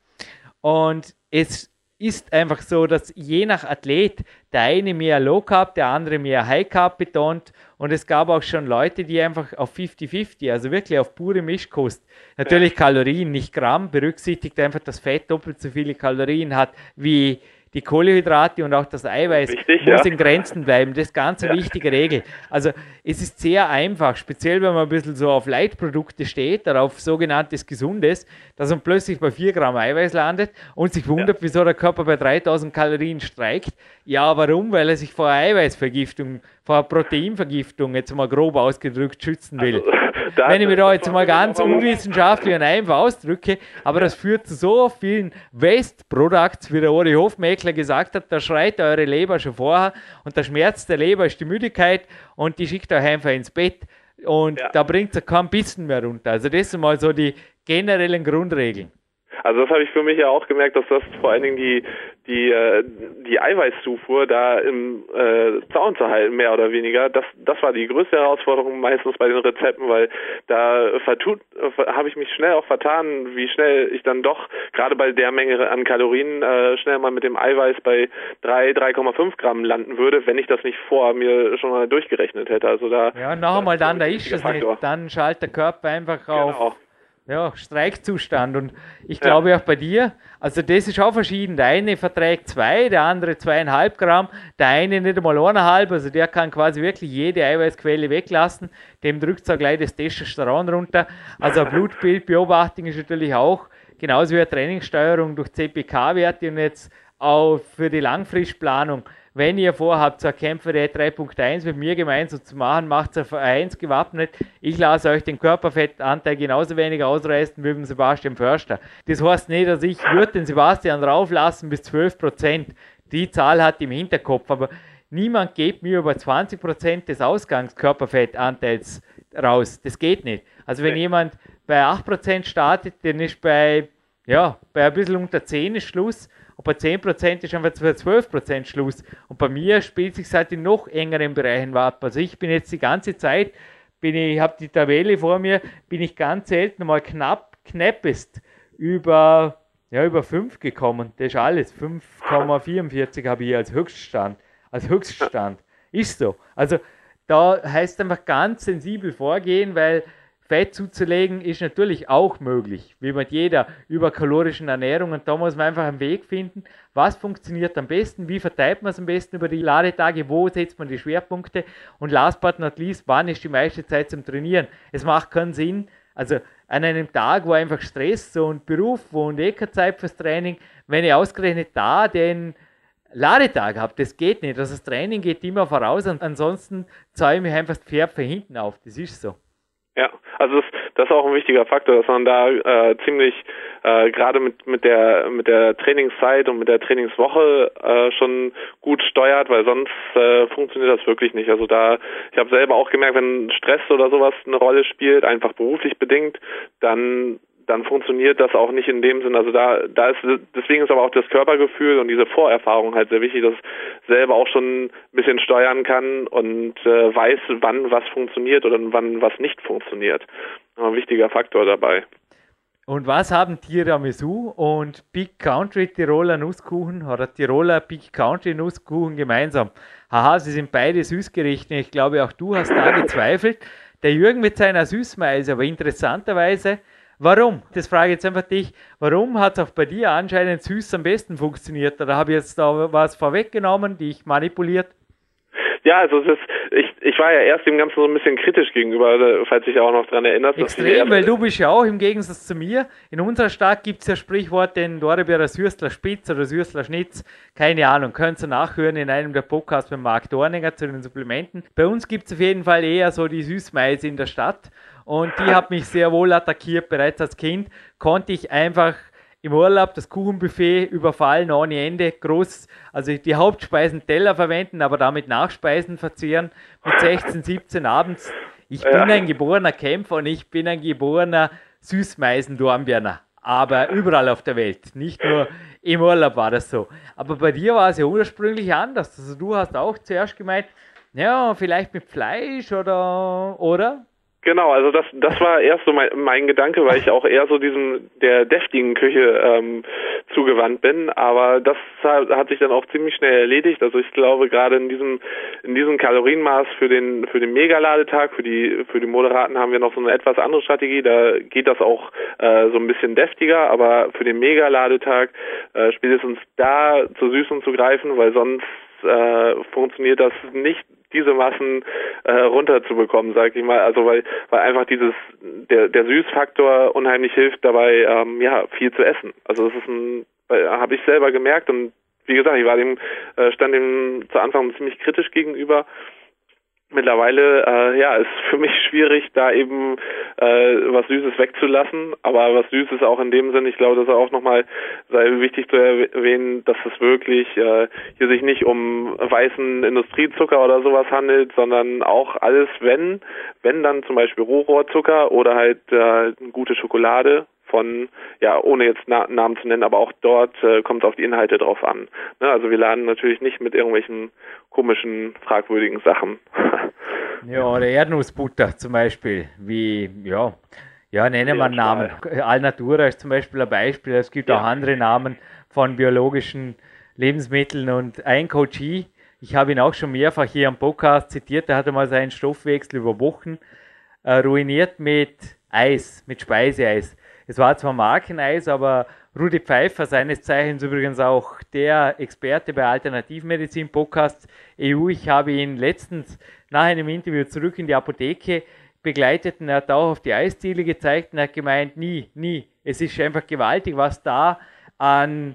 Und es ist einfach so, dass je nach Athlet der eine mehr Low Carb, der andere mehr High Carb betont. Und es gab auch schon Leute, die einfach auf 50-50, also wirklich auf pure Mischkost, natürlich. Kalorien, nicht Gramm, berücksichtigt einfach, dass Fett doppelt so viele Kalorien hat wie die Kohlenhydrate und auch das Eiweiß Richtig, muss ja. in Grenzen bleiben. Das ist ganz eine ja. wichtige Regel. Also es ist sehr einfach, speziell wenn man ein bisschen so auf Leitprodukte steht oder auf sogenanntes Gesundes, dass man plötzlich bei 4 Gramm Eiweiß landet und sich wundert, ja. wieso der Körper bei 3000 Kalorien streikt. Ja, warum? Weil er sich vor Eiweißvergiftung, vor Proteinvergiftung, jetzt mal grob ausgedrückt, schützen will. Also wenn ich mir da jetzt mal ganz unwissenschaftlich und einfach ausdrücke, aber das führt zu so vielen Waste-Products, wie der Ori Hofmeckler gesagt hat, da schreit eure Leber schon vorher und der Schmerz der Leber ist die Müdigkeit und die schickt euch einfach ins Bett und ja. da bringt es kein bisschen mehr runter. Also das sind mal so die generellen Grundregeln. Also das habe ich für mich ja auch gemerkt, dass das vor allen Dingen die die äh, die Eiweißzufuhr da im äh, Zaun zu halten, mehr oder weniger. Das das war die größte Herausforderung meistens bei den Rezepten, weil da vertut habe ich mich schnell auch vertan, wie schnell ich dann doch gerade bei der Menge an Kalorien äh, schnell mal mit dem Eiweiß bei 3 3,5 Gramm landen würde, wenn ich das nicht vor mir schon mal durchgerechnet hätte. Also da ja noch einmal dann da ist es nicht, dann schaltet der Körper einfach auf genau ja, Streikzustand. Und ich ja. glaube auch bei dir, also das ist auch verschieden. Der eine verträgt zwei, der andere zweieinhalb Gramm, der eine nicht einmal eineinhalb, also der kann quasi wirklich jede Eiweißquelle weglassen. Dem drückt es gleich das Testosteron runter. Also Blutbildbeobachtung ist natürlich auch genauso wie eine Trainingssteuerung durch CPK-Werte und jetzt auch für die Langfristplanung wenn ihr vorhabt, zur Kämpferät 3.1 mit mir gemeinsam zu machen, macht es auf 1 gewappnet. Ich lasse euch den Körperfettanteil genauso wenig ausreißen wie beim Sebastian Förster. Das heißt nicht, dass ich würde den Sebastian rauflassen bis 12%. Die Zahl hat im Hinterkopf, aber niemand geht mir über 20% des Ausgangskörperfettanteils raus. Das geht nicht. Also wenn jemand bei 8% startet, dann ist bei, ja, bei ein bisschen unter 10 ist Schluss und bei 10% ist einfach für 12% Schluss. Und bei mir spielt sich seit in noch engeren Bereichen ab. Also ich bin jetzt die ganze Zeit, bin ich, habe die Tabelle vor mir, bin ich ganz selten mal knapp, knappest über, ja, über 5 gekommen. Das ist alles. 5,44 habe ich als Höchststand. Als Höchststand. Ist so. Also da heißt einfach ganz sensibel vorgehen, weil Fett zuzulegen ist natürlich auch möglich, wie mit jeder überkalorischen Ernährung. Und da muss man einfach einen Weg finden, was funktioniert am besten, wie verteilt man es am besten über die Ladetage, wo setzt man die Schwerpunkte und last but not least, wann ist die meiste Zeit zum Trainieren. Es macht keinen Sinn, also an einem Tag, wo einfach Stress und Beruf und eh keine Zeit fürs Training, wenn ich ausgerechnet da den Ladetag habe, das geht nicht. Also das Training geht immer voraus und ansonsten zahle ich einfach das Pferd von hinten auf. Das ist so. Ja, also das, das ist auch ein wichtiger Faktor, dass man da äh, ziemlich äh, gerade mit mit der mit der Trainingszeit und mit der Trainingswoche äh, schon gut steuert, weil sonst äh, funktioniert das wirklich nicht. Also da, ich habe selber auch gemerkt, wenn Stress oder sowas eine Rolle spielt, einfach beruflich bedingt, dann dann funktioniert das auch nicht in dem Sinn. Also da, da ist deswegen ist aber auch das Körpergefühl und diese Vorerfahrung halt sehr wichtig, dass ich selber auch schon ein bisschen steuern kann und äh, weiß, wann was funktioniert oder wann was nicht funktioniert. Ein wichtiger Faktor dabei. Und was haben Tiramisu und Big Country Tiroler Nusskuchen oder Tiroler Big Country Nusskuchen gemeinsam? Haha, sie sind beide Süßgerichte. Ich glaube, auch du hast da gezweifelt. Der Jürgen mit seiner Süßmeise, aber interessanterweise Warum? Das frage ich jetzt einfach dich. Warum hat es auch bei dir anscheinend süß am besten funktioniert? Oder habe ich jetzt da was vorweggenommen, die ich manipuliert? Ja, also es ist, ich, ich war ja erst dem Ganzen so ein bisschen kritisch gegenüber, falls dich auch noch daran erinnerst. Extrem, weil du bist ja auch im Gegensatz zu mir. In unserer Stadt gibt es ja Sprichwort, den Dornbirner Süßler Spitz oder Süßler Schnitz. Keine Ahnung, könnt ihr nachhören in einem der Podcasts mit Marc Dorninger zu den Supplementen. Bei uns gibt es auf jeden Fall eher so die Süßmeise in der Stadt und die hat mich sehr wohl attackiert. Bereits als Kind konnte ich einfach im Urlaub das Kuchenbuffet überfallen ohne Ende. Groß, also die Hauptspeisen Teller verwenden, aber damit Nachspeisen verzehren mit 16, 17 abends. Ich bin ein geborener Kämpfer und ich bin ein geborener Süßmeisen-Dornbirner. Aber überall auf der Welt, nicht nur im Urlaub war das so. Aber bei dir war es ja ursprünglich anders. Also du hast auch zuerst gemeint, ja, vielleicht mit Fleisch oder, oder? Genau, also das das war erst so mein, mein Gedanke, weil ich auch eher so diesem der deftigen Küche ähm, zugewandt bin. Aber das hat, hat sich dann auch ziemlich schnell erledigt. Also ich glaube gerade in diesem in diesem Kalorienmaß für den für den Megaladetag für die für die Moderaten haben wir noch so eine etwas andere Strategie. Da geht das auch äh, so ein bisschen deftiger, aber für den Megaladetag äh, spätestens da zur Süßung zu greifen, weil sonst äh, funktioniert das nicht diese Massen äh, runterzubekommen, sag ich mal. Also weil weil einfach dieses der der Süßfaktor unheimlich hilft dabei, ähm, ja viel zu essen. Also das ist ein habe ich selber gemerkt und wie gesagt, ich war dem äh, stand dem zu Anfang ziemlich kritisch gegenüber mittlerweile äh, ja ist für mich schwierig da eben äh, was Süßes wegzulassen. Aber was Süßes auch in dem Sinn ich glaube das ist auch nochmal sei wichtig zu erwähnen dass es wirklich äh, hier sich nicht um weißen Industriezucker oder sowas handelt sondern auch alles wenn wenn dann zum Beispiel Rohrohrzucker oder halt äh, gute Schokolade von, ja, ohne jetzt Na Namen zu nennen, aber auch dort äh, kommt es auf die Inhalte drauf an. Ne? Also wir laden natürlich nicht mit irgendwelchen komischen, fragwürdigen Sachen. ja, oder Erdnussbutter zum Beispiel, wie, ja, ja, nennen wir einen Namen. Alnatura ist zum Beispiel ein Beispiel. Es gibt ja. auch andere Namen von biologischen Lebensmitteln und ein Coachie, ich habe ihn auch schon mehrfach hier am Podcast zitiert, der hatte mal seinen Stoffwechsel über Wochen äh, ruiniert mit Eis, mit Speiseeis. Es war zwar Markeneis, aber Rudi Pfeiffer, seines Zeichens übrigens auch der Experte bei Alternativmedizin Podcast EU. Ich habe ihn letztens nach einem Interview zurück in die Apotheke begleitet und er hat auch auf die Eisdiele gezeigt und hat gemeint, nie, nie. Es ist einfach gewaltig, was da an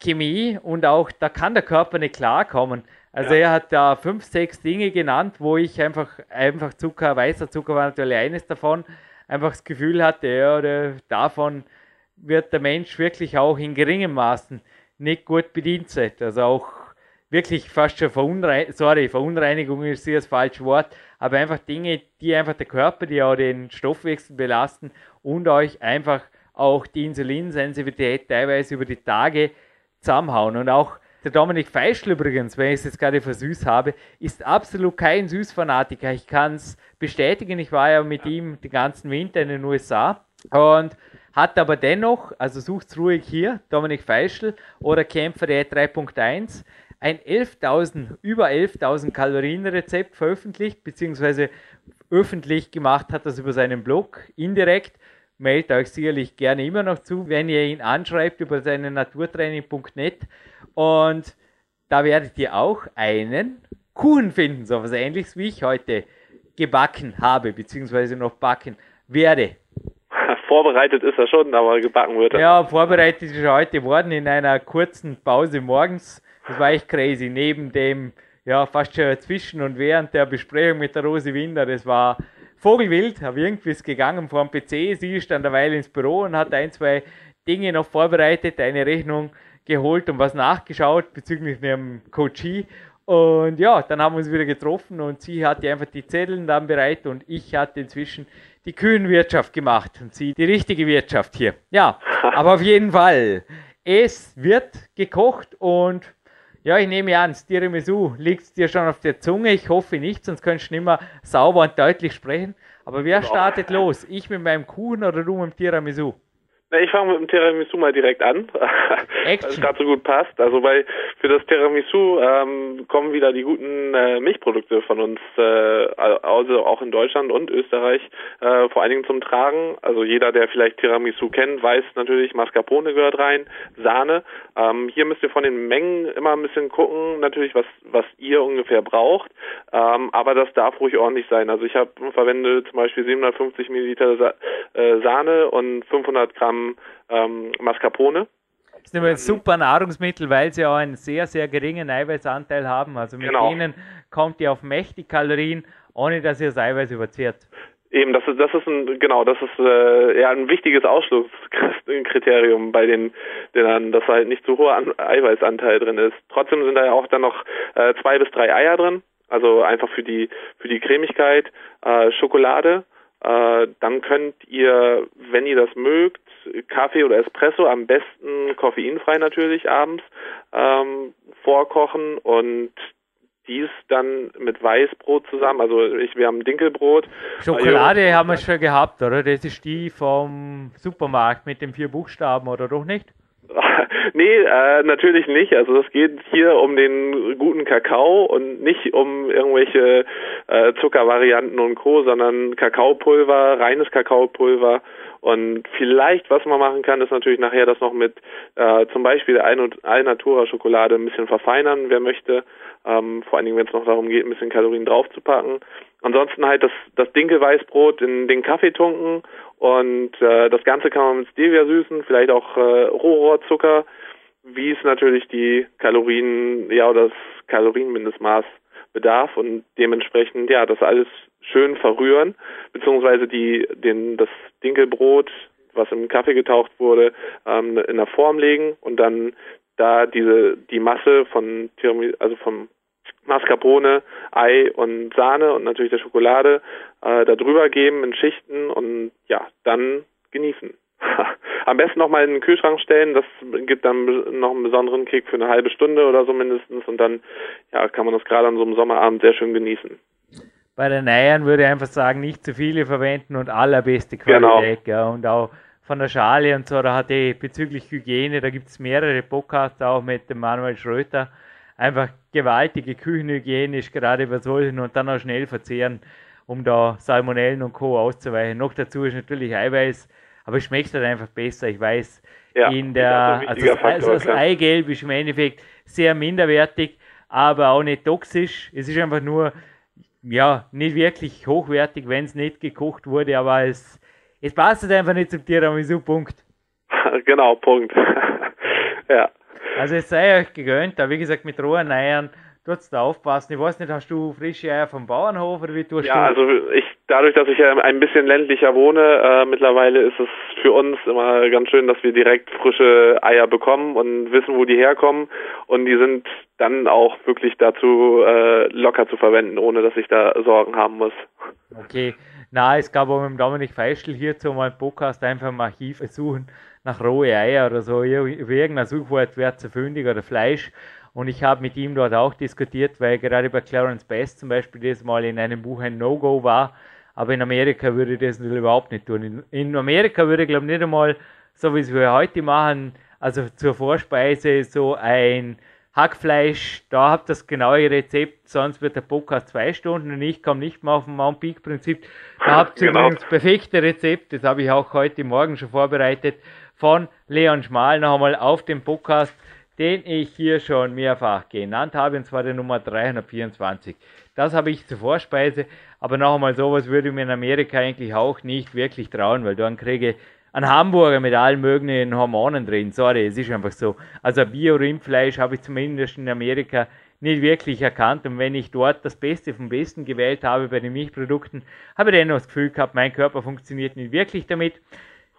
Chemie und auch da kann der Körper nicht klarkommen. Also ja. er hat da fünf, sechs Dinge genannt, wo ich einfach, einfach Zucker, weißer Zucker war natürlich eines davon, einfach das Gefühl hatte, ja, oder davon wird der Mensch wirklich auch in geringem Maßen nicht gut bedient sein. Also auch wirklich fast schon Verunreinigung, sorry, Verunreinigung ist hier das falsche Wort, aber einfach Dinge, die einfach der Körper, die auch den Stoffwechsel belasten und euch einfach auch die Insulinsensitivität teilweise über die Tage zusammenhauen. Und auch der Dominik Feischl übrigens, wenn ich es jetzt gerade für süß habe, ist absolut kein Süßfanatiker. Ich kann es bestätigen. Ich war ja mit ihm den ganzen Winter in den USA und hat aber dennoch, also sucht ruhig hier, Dominik Feischl oder Kämpfer der 3.1, ein 11.000, über 11.000 Kalorien Rezept veröffentlicht, beziehungsweise öffentlich gemacht hat das über seinen Blog, indirekt. Meldet euch sicherlich gerne immer noch zu, wenn ihr ihn anschreibt über seine naturtraining.net. Und da werdet ihr auch einen Kuchen finden, so was ähnliches wie ich heute gebacken habe, beziehungsweise noch backen werde. Vorbereitet ist er schon, aber gebacken wird er. Ja, vorbereitet ist er heute worden in einer kurzen Pause morgens. Das war echt crazy. Neben dem, ja, fast schon zwischen und während der Besprechung mit der Rose Winder, das war Vogelwild, aber irgendwie ist gegangen vor dem PC. Sie ist dann derweil ins Büro und hat ein, zwei Dinge noch vorbereitet, eine Rechnung geholt und was nachgeschaut bezüglich ihrem Coachie. Und ja, dann haben wir uns wieder getroffen und sie hatte einfach die Zettel dann bereit und ich hatte inzwischen die Kühenwirtschaft gemacht und sie die richtige Wirtschaft hier. Ja, aber auf jeden Fall, es wird gekocht und ja, ich nehme an, das Tiramisu liegt dir schon auf der Zunge. Ich hoffe nicht, sonst könntest du nicht mehr sauber und deutlich sprechen. Aber wer startet los? Ich mit meinem Kuchen oder du mit dem Tiramisu? Ich fange mit dem Tiramisu mal direkt an, weil es gerade so gut passt. Also bei für das Tiramisu ähm, kommen wieder die guten äh, Milchprodukte von uns, äh, also auch in Deutschland und Österreich, äh, vor allen Dingen zum Tragen. Also jeder, der vielleicht Tiramisu kennt, weiß natürlich, Mascarpone gehört rein, Sahne. Ähm, hier müsst ihr von den Mengen immer ein bisschen gucken, natürlich, was was ihr ungefähr braucht. Ähm, aber das darf ruhig ordentlich sein. Also ich habe verwende zum Beispiel 750 Milliliter Sa äh, Sahne und 500 Gramm ähm, Mascarpone. Das ist ein super Nahrungsmittel, weil sie auch einen sehr, sehr geringen Eiweißanteil haben. Also mit genau. denen kommt ihr auf mächtig Kalorien, ohne dass ihr das Eiweiß überzehrt. Eben, das ist, das ist ein, genau, das ist äh, ja ein wichtiges Ausschlusskriterium bei den, denen, dass halt nicht zu hoher An Eiweißanteil drin ist. Trotzdem sind da ja auch dann noch äh, zwei bis drei Eier drin, also einfach für die für die Cremigkeit, äh, Schokolade. Äh, dann könnt ihr, wenn ihr das mögt, Kaffee oder Espresso, am besten koffeinfrei natürlich abends, ähm, vorkochen und dies dann mit Weißbrot zusammen. Also ich, wir haben Dinkelbrot. Schokolade haben wir schon gehabt, oder? Das ist die vom Supermarkt mit den vier Buchstaben, oder doch nicht? nee, äh, natürlich nicht. Also es geht hier um den guten Kakao und nicht um irgendwelche äh, Zuckervarianten und Co., sondern Kakaopulver, reines Kakaopulver und vielleicht, was man machen kann, ist natürlich nachher das noch mit äh, zum Beispiel der Alnatura Schokolade ein bisschen verfeinern, wer möchte. Ähm, vor allen Dingen, wenn es noch darum geht, ein bisschen Kalorien draufzupacken. Ansonsten halt das, das Dinkelweißbrot in den Kaffee tunken und äh, das Ganze kann man mit Stevia süßen, vielleicht auch äh, Rohrohrzucker, wie es natürlich die Kalorien, ja, oder das Kalorienmindestmaß bedarf und dementsprechend, ja, das alles schön verrühren, beziehungsweise die, den, das Dinkelbrot, was im Kaffee getaucht wurde, ähm, in der Form legen und dann da diese, die Masse von Tiramisu, also vom Mascarpone, Ei und Sahne und natürlich der Schokolade äh, da drüber geben in Schichten und ja, dann genießen. Am besten nochmal in den Kühlschrank stellen, das gibt dann noch einen besonderen Kick für eine halbe Stunde oder so mindestens und dann ja, kann man das gerade an so einem Sommerabend sehr schön genießen. Bei den Eiern würde ich einfach sagen, nicht zu viele verwenden und allerbeste Qualität. Genau. Ja, und auch von der Schale und so, da hat die bezüglich Hygiene, da gibt es mehrere Podcasts auch mit dem Manuel Schröter. Einfach gewaltige Küchenhygiene ist gerade bei solchen und dann auch schnell verzehren, um da Salmonellen und Co. auszuweichen. Noch dazu ist natürlich Eiweiß, aber es schmeckt halt einfach besser. Ich weiß, ja, in der, also, das, Faktor, also das Eigelb ist im Endeffekt sehr minderwertig, aber auch nicht toxisch. Es ist einfach nur ja, nicht wirklich hochwertig, wenn es nicht gekocht wurde, aber es, es passt halt einfach nicht zum Tiramisu, Punkt. genau, Punkt. ja. Also es sei euch gegönnt, da wie gesagt mit rohen Eiern, tut's da aufpassen. Ich weiß nicht, hast du frische Eier vom Bauernhof oder wie tust ja, du? Ja, also ich, dadurch, dass ich ja ein bisschen ländlicher wohne, äh, mittlerweile ist es für uns immer ganz schön, dass wir direkt frische Eier bekommen und wissen, wo die herkommen und die sind dann auch wirklich dazu äh, locker zu verwenden, ohne dass ich da Sorgen haben muss. Okay. Na, es gab auch mit dem Dominik Feischl hierzu mal einen Podcast einfach im Archiv suchen nach rohe Eier oder so, irgendein Suchwort wird zu fündig oder Fleisch und ich habe mit ihm dort auch diskutiert, weil gerade bei Clarence Best zum Beispiel das mal in einem Buch ein No-Go war. Aber in Amerika würde ich das überhaupt nicht tun. In, in Amerika würde ich glaube nicht einmal, so wie es wir heute machen, also zur Vorspeise so ein Hackfleisch, da habt ihr das genaue Rezept, sonst wird der Podcast zwei Stunden und ich komme nicht mehr auf dem Mount Peak Prinzip. Da habt ihr Genau. übrigens perfekte Rezept, das habe ich auch heute Morgen schon vorbereitet, von Leon Schmal noch einmal auf dem Podcast, den ich hier schon mehrfach genannt habe, und zwar der Nummer 324. Das habe ich zur Vorspeise, aber noch einmal sowas würde ich mir in Amerika eigentlich auch nicht wirklich trauen, weil dann kriege ich einen Hamburger mit allen möglichen Hormonen drin. Sorry, es ist einfach so. Also Bio-Rindfleisch habe ich zumindest in Amerika nicht wirklich erkannt. Und wenn ich dort das Beste vom Besten gewählt habe bei den Milchprodukten, habe ich dennoch das Gefühl gehabt, mein Körper funktioniert nicht wirklich damit.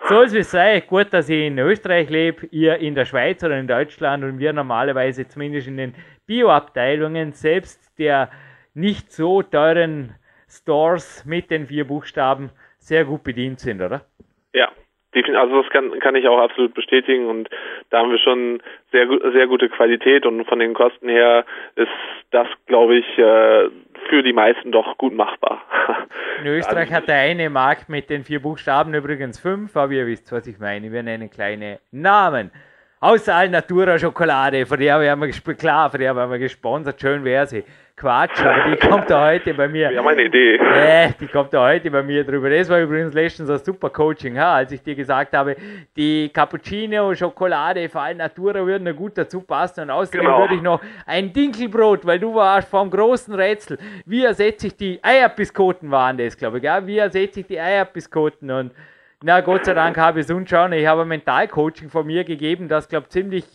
Es wie es sei, gut, dass ich in Österreich lebe, ihr in der Schweiz oder in Deutschland und wir normalerweise zumindest in den Bio-Abteilungen selbst der nicht so teuren Stores mit den vier Buchstaben sehr gut bedient sind, oder? Ja, also das kann, kann ich auch absolut bestätigen und da haben wir schon sehr, sehr gute Qualität und von den Kosten her ist das, glaube ich, äh, für die meisten doch gut machbar. In Österreich hat der eine Markt mit den vier Buchstaben übrigens fünf, aber ihr wisst, was ich meine. Wir nennen kleine Namen. Außer Alnatura Schokolade, von der haben wir klar, von der haben wir gesponsert, schön wäre sie. Quatsch, aber die kommt da heute bei mir. Wir haben eine Idee. Äh, die kommt da heute bei mir drüber. Das war übrigens letztens ein super Coaching, ha, als ich dir gesagt habe, die Cappuccino, Schokolade, vor allem Natura würden da gut dazu passen. Und außerdem Genau. würde ich noch ein Dinkelbrot, weil du warst vom großen Rätsel. Wie ersetze ich die Eierbiskoten waren das, glaube ich, ja? Wie ersetze ich die Eierbiskoten? Und na, Gott sei Dank habe ich es unschauen. Ich habe ein Mentalcoaching von mir gegeben, das, glaube ich, ziemlich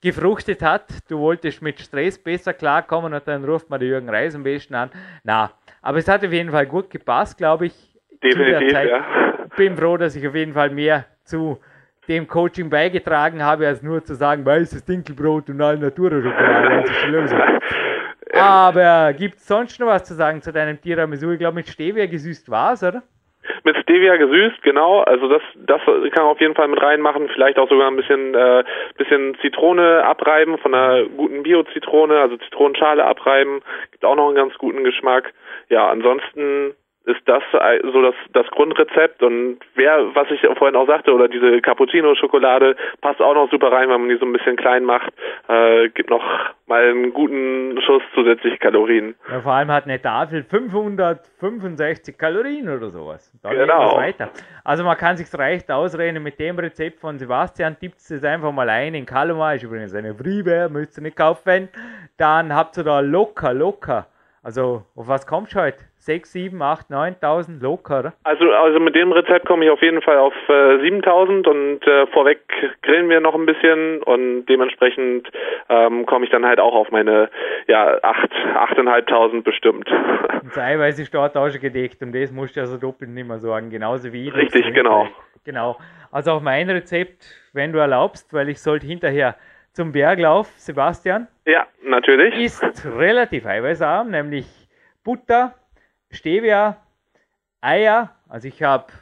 gefruchtet hat. Du wolltest mit Stress besser klarkommen und dann ruft man den Jürgen Reis am besten an. Na, aber es hat auf jeden Fall gut gepasst, glaube ich. Definitiv, ja. Bin froh, dass ich auf jeden Fall mehr zu dem Coaching beigetragen habe, als nur zu sagen, weißes Dinkelbrot und Natura-Schokolade. Das ist schon los. Aber gibt es sonst noch was zu sagen zu deinem Tiramisu? Ich glaube, mit Stevia gesüßt war es, oder? Mit Stevia gesüßt, genau. Also das, das kann man auf jeden Fall mit reinmachen. Vielleicht auch sogar ein bisschen, äh, bisschen Zitrone abreiben von einer guten Bio-Zitrone, also Zitronenschale abreiben. Gibt auch noch einen ganz guten Geschmack. Ja, ansonsten ist das so das, das Grundrezept und wer, was ich vorhin auch sagte, oder diese Cappuccino-Schokolade passt auch noch super rein, wenn man die so ein bisschen klein macht. Äh, gibt noch mal einen guten Schuss zusätzlich Kalorien. Ja, vor allem hat eine Tafel 565 Kalorien oder sowas. Da Genau. weiter. Also man kann sich recht ausreden mit dem Rezept von Sebastian. Tippt es einfach mal ein in Kalomar. Ist übrigens eine Freeware, müsst ihr nicht kaufen. Dann habt ihr da locker, locker. Also auf was kommst du heute? 6, 7, 8, 9.000 locker? Also, also mit dem Rezept komme ich auf jeden Fall auf äh, 7000 und äh, vorweg grillen wir noch ein bisschen und dementsprechend ähm, komme ich dann halt auch auf meine ja 8 8.500 bestimmt. Und Eiweiß ist dort auch schon gedeckt und das musst du also doppelt nicht mehr sagen, genauso wie ich. Richtig, genau. Genau. Also auch mein Rezept, wenn du erlaubst, weil ich sollte hinterher zum Berglauf, Sebastian, ja, natürlich. ist relativ eiweißarm, nämlich Butter, Stevia, Eier. Also ich habe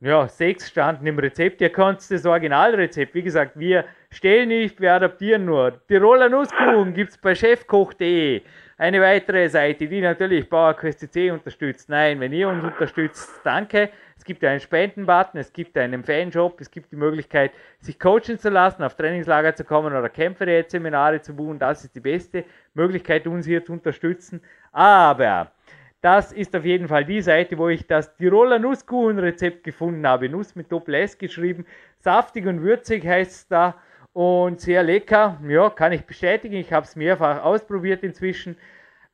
ja, sechs standen im Rezept. Ihr könnt das Originalrezept, wie gesagt, wir stellen nicht, wir adaptieren nur. Tiroler Nusskuchen gibt es bei chefkoch.de. Eine weitere Seite, die natürlich PowerQuest CC unterstützt. Nein, wenn ihr uns unterstützt, danke. Es gibt einen Spendenbutton, es gibt einen Fanshop, es gibt die Möglichkeit, sich coachen zu lassen, auf Trainingslager zu kommen oder Kämpferseminare zu buchen. Das ist die beste Möglichkeit, uns hier zu unterstützen. Aber das ist auf jeden Fall die Seite, wo ich das Tiroler Nusskuchenrezept gefunden habe. Nuss mit Doppel S geschrieben. Saftig und würzig heißt es da. Und sehr lecker. Ja, kann ich bestätigen. Ich habe es mehrfach ausprobiert inzwischen.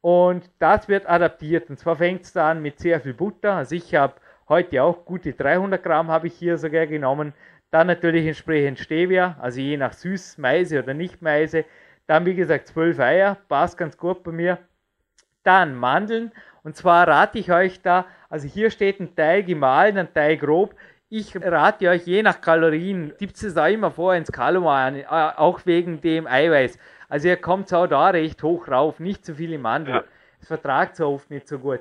Und das wird adaptiert. Und zwar fängt es da an mit sehr viel Butter. Also ich habe heute auch gute 300 Gramm habe ich hier sogar genommen. Dann natürlich entsprechend Stevia, also je nach süß, Meise oder nicht Meise. Dann wie gesagt 12 Eier, passt ganz gut bei mir. Dann Mandeln. Und zwar rate ich euch da, also hier steht ein Teil gemahlen, ein Teil grob. Ich rate euch je nach Kalorien, gibt es da immer vor ins Kalomar, äh, auch wegen dem Eiweiß. Also ihr kommt auch da recht hoch rauf, nicht zu viel im Mandel. Ja. Es vertragt so oft nicht so gut.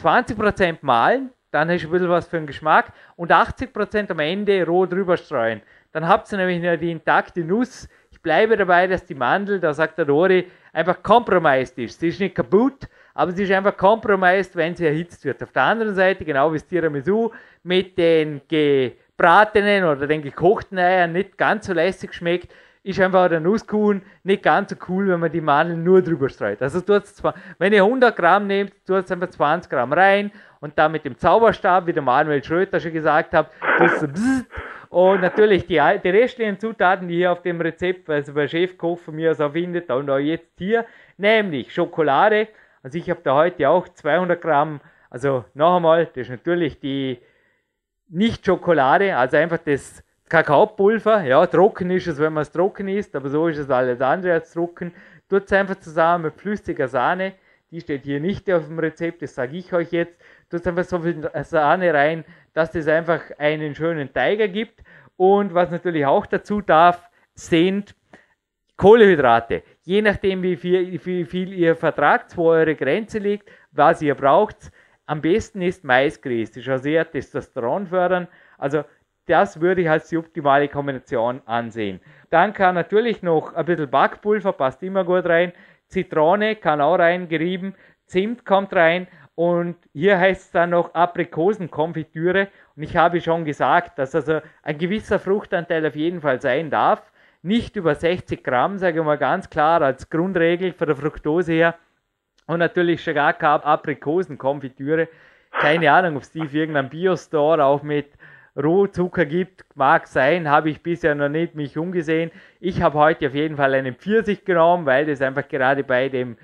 20% mahlen, dann hast du ein bisschen was für den Geschmack und 80% am Ende roh drüber streuen. Dann habt ihr nämlich noch die intakte Nuss. Ich bleibe dabei, dass die Mandel, da sagt der Dori, einfach compromised ist. Sie ist nicht kaputt, aber sie ist einfach compromised, wenn sie erhitzt wird. Auf der anderen Seite, genau wie das Tiramisu, mit den gebratenen oder den gekochten Eiern nicht ganz so lässig schmeckt, ist einfach der Nusskuchen nicht ganz so cool, wenn man die Mandeln nur drüber streut. Also zwar, wenn ihr 100 Gramm nehmt, tut es einfach 20 Gramm rein und dann mit dem Zauberstab, wie der Manuel Schröter schon gesagt hat, so und natürlich die, die restlichen Zutaten, die hier auf dem Rezept, also bei Chefkoch von mir auch findet, und auch jetzt hier, nämlich Schokolade. Also ich habe da heute auch 200 Gramm, also noch einmal, das ist natürlich die nicht Schokolade, also einfach das Kakaopulver. Ja, trocken ist es, wenn man es trocken isst, aber so ist es alles andere als trocken. Tut es einfach zusammen mit flüssiger Sahne. Die steht hier nicht auf dem Rezept, das sage ich euch jetzt. Tut einfach so viel Sahne rein, dass das einfach einen schönen Teig ergibt. Und was natürlich auch dazu darf, sind Kohlehydrate. Je nachdem, wie viel, wie viel ihr vertragt, wo eure Grenze liegt, was ihr braucht. Am besten ist Maisgrieß. Das ist auch sehr Testosteron fördern. Also das würde ich als die optimale Kombination ansehen. Dann kann natürlich noch ein bisschen Backpulver, passt immer gut rein. Zitrone kann auch reingerieben. Zimt kommt rein. Und hier heißt es dann noch Aprikosenkonfitüre. Und ich habe schon gesagt, dass also ein gewisser Fruchtanteil auf jeden Fall sein darf. Nicht über 60 Gramm, sage ich mal ganz klar, als Grundregel von der Fructose her. Und natürlich schon gar keine Aprikosenkonfitüre. Keine Ahnung, ob es die für irgendeinen Biostore auch mit Rohzucker gibt, mag sein, habe ich bisher noch nicht mich umgesehen. Ich habe heute auf jeden Fall einen Pfirsich genommen, weil das einfach gerade bei dem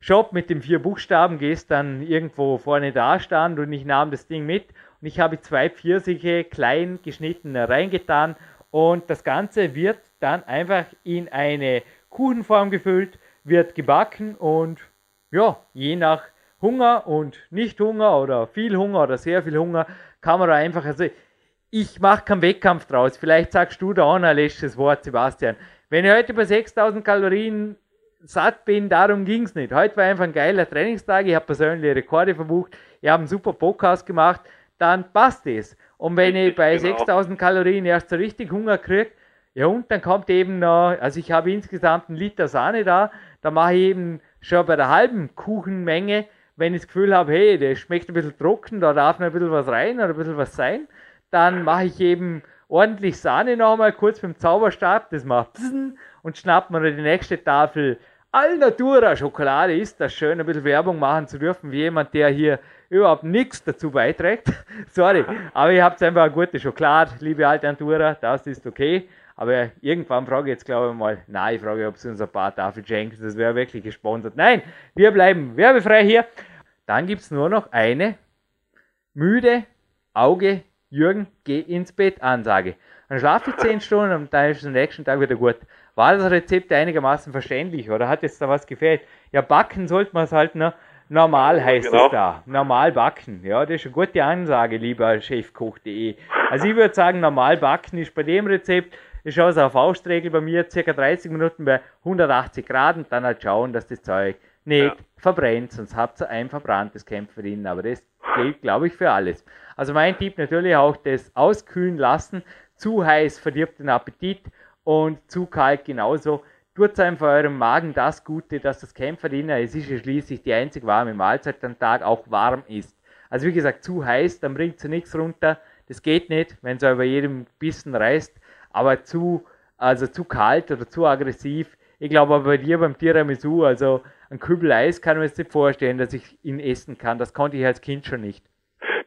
Shop mit den vier Buchstaben gestern irgendwo vorne da stand und ich nahm das Ding mit und ich habe zwei Pfirsiche klein geschnitten reingetan und das Ganze wird dann einfach in eine Kuchenform gefüllt, wird gebacken und ja, je nach Hunger und nicht Hunger oder viel Hunger oder sehr viel Hunger kann man da einfach, also ich mache keinen Wettkampf draus. Vielleicht sagst du da auch ein letztes Wort, Sebastian. Wenn ich heute bei 6000 Kalorien satt bin, darum ging es nicht. Heute war einfach ein geiler Trainingstag. Ich habe persönliche Rekorde verbucht. Ich habe einen super Podcast gemacht. Dann passt es. Und wenn ich bei genau. 6000 Kalorien erst so richtig Hunger kriege, ja, und dann kommt eben noch, also ich habe insgesamt einen Liter Sahne da, da mache ich eben schon bei der halben Kuchenmenge, wenn ich das Gefühl habe, hey, der schmeckt ein bisschen trocken, da darf noch ein bisschen was rein oder ein bisschen was sein, dann mache ich eben ordentlich Sahne nochmal kurz mit dem Zauberstab, das macht und schnappt mir die nächste Tafel Alnatura Schokolade ist das schön, ein bisschen Werbung machen zu dürfen, wie jemand, der hier überhaupt nichts dazu beiträgt. Sorry, aber ihr habt einfach eine gute Schokolade, liebe Alnatura, das ist okay. Aber irgendwann frage ich jetzt, glaube ich mal, nein, ich frage, ob sie uns ein paar Tafeln schenken, das wäre wirklich gesponsert. Nein, wir bleiben werbefrei hier. Dann gibt es nur noch eine müde Auge Jürgen, geh ins Bett, Ansage. Dann schlafe ich 10 Stunden und dann ist es am nächsten Tag wieder gut. War das Rezept einigermaßen verständlich oder hat jetzt da was gefehlt? Ja, backen sollte man es halt noch. Normal heißt genau. es da. Normal backen. Ja, das ist eine gute Ansage, lieber Chefkoch.de. Also ich würde sagen, normal backen ist bei dem Rezept, ich schaue es auf Faustregel bei mir, circa 30 Minuten bei 180 Grad und dann halt schauen, dass das Zeug nicht ja. verbrennt, sonst habt ihr ein verbranntes Kämpferin. Aber das gilt, glaube ich, für alles. Also mein Tipp natürlich auch das Auskühlen lassen. Zu heiß verdirbt den Appetit und zu kalt genauso. Tut einfach eurem Magen das Gute, dass das Kämpferdiener, es ist ja schließlich die einzig warme Mahlzeit am Tag, auch warm ist. Also wie gesagt, zu heiß, dann bringt sie nichts runter. Das geht nicht, wenn es über jedem Bissen reißt. Aber zu, also zu kalt oder zu aggressiv. Ich glaube aber bei dir beim Tiramisu, also ein Kübel Eis kann man sich nicht vorstellen, dass ich ihn essen kann. Das konnte ich als Kind schon nicht.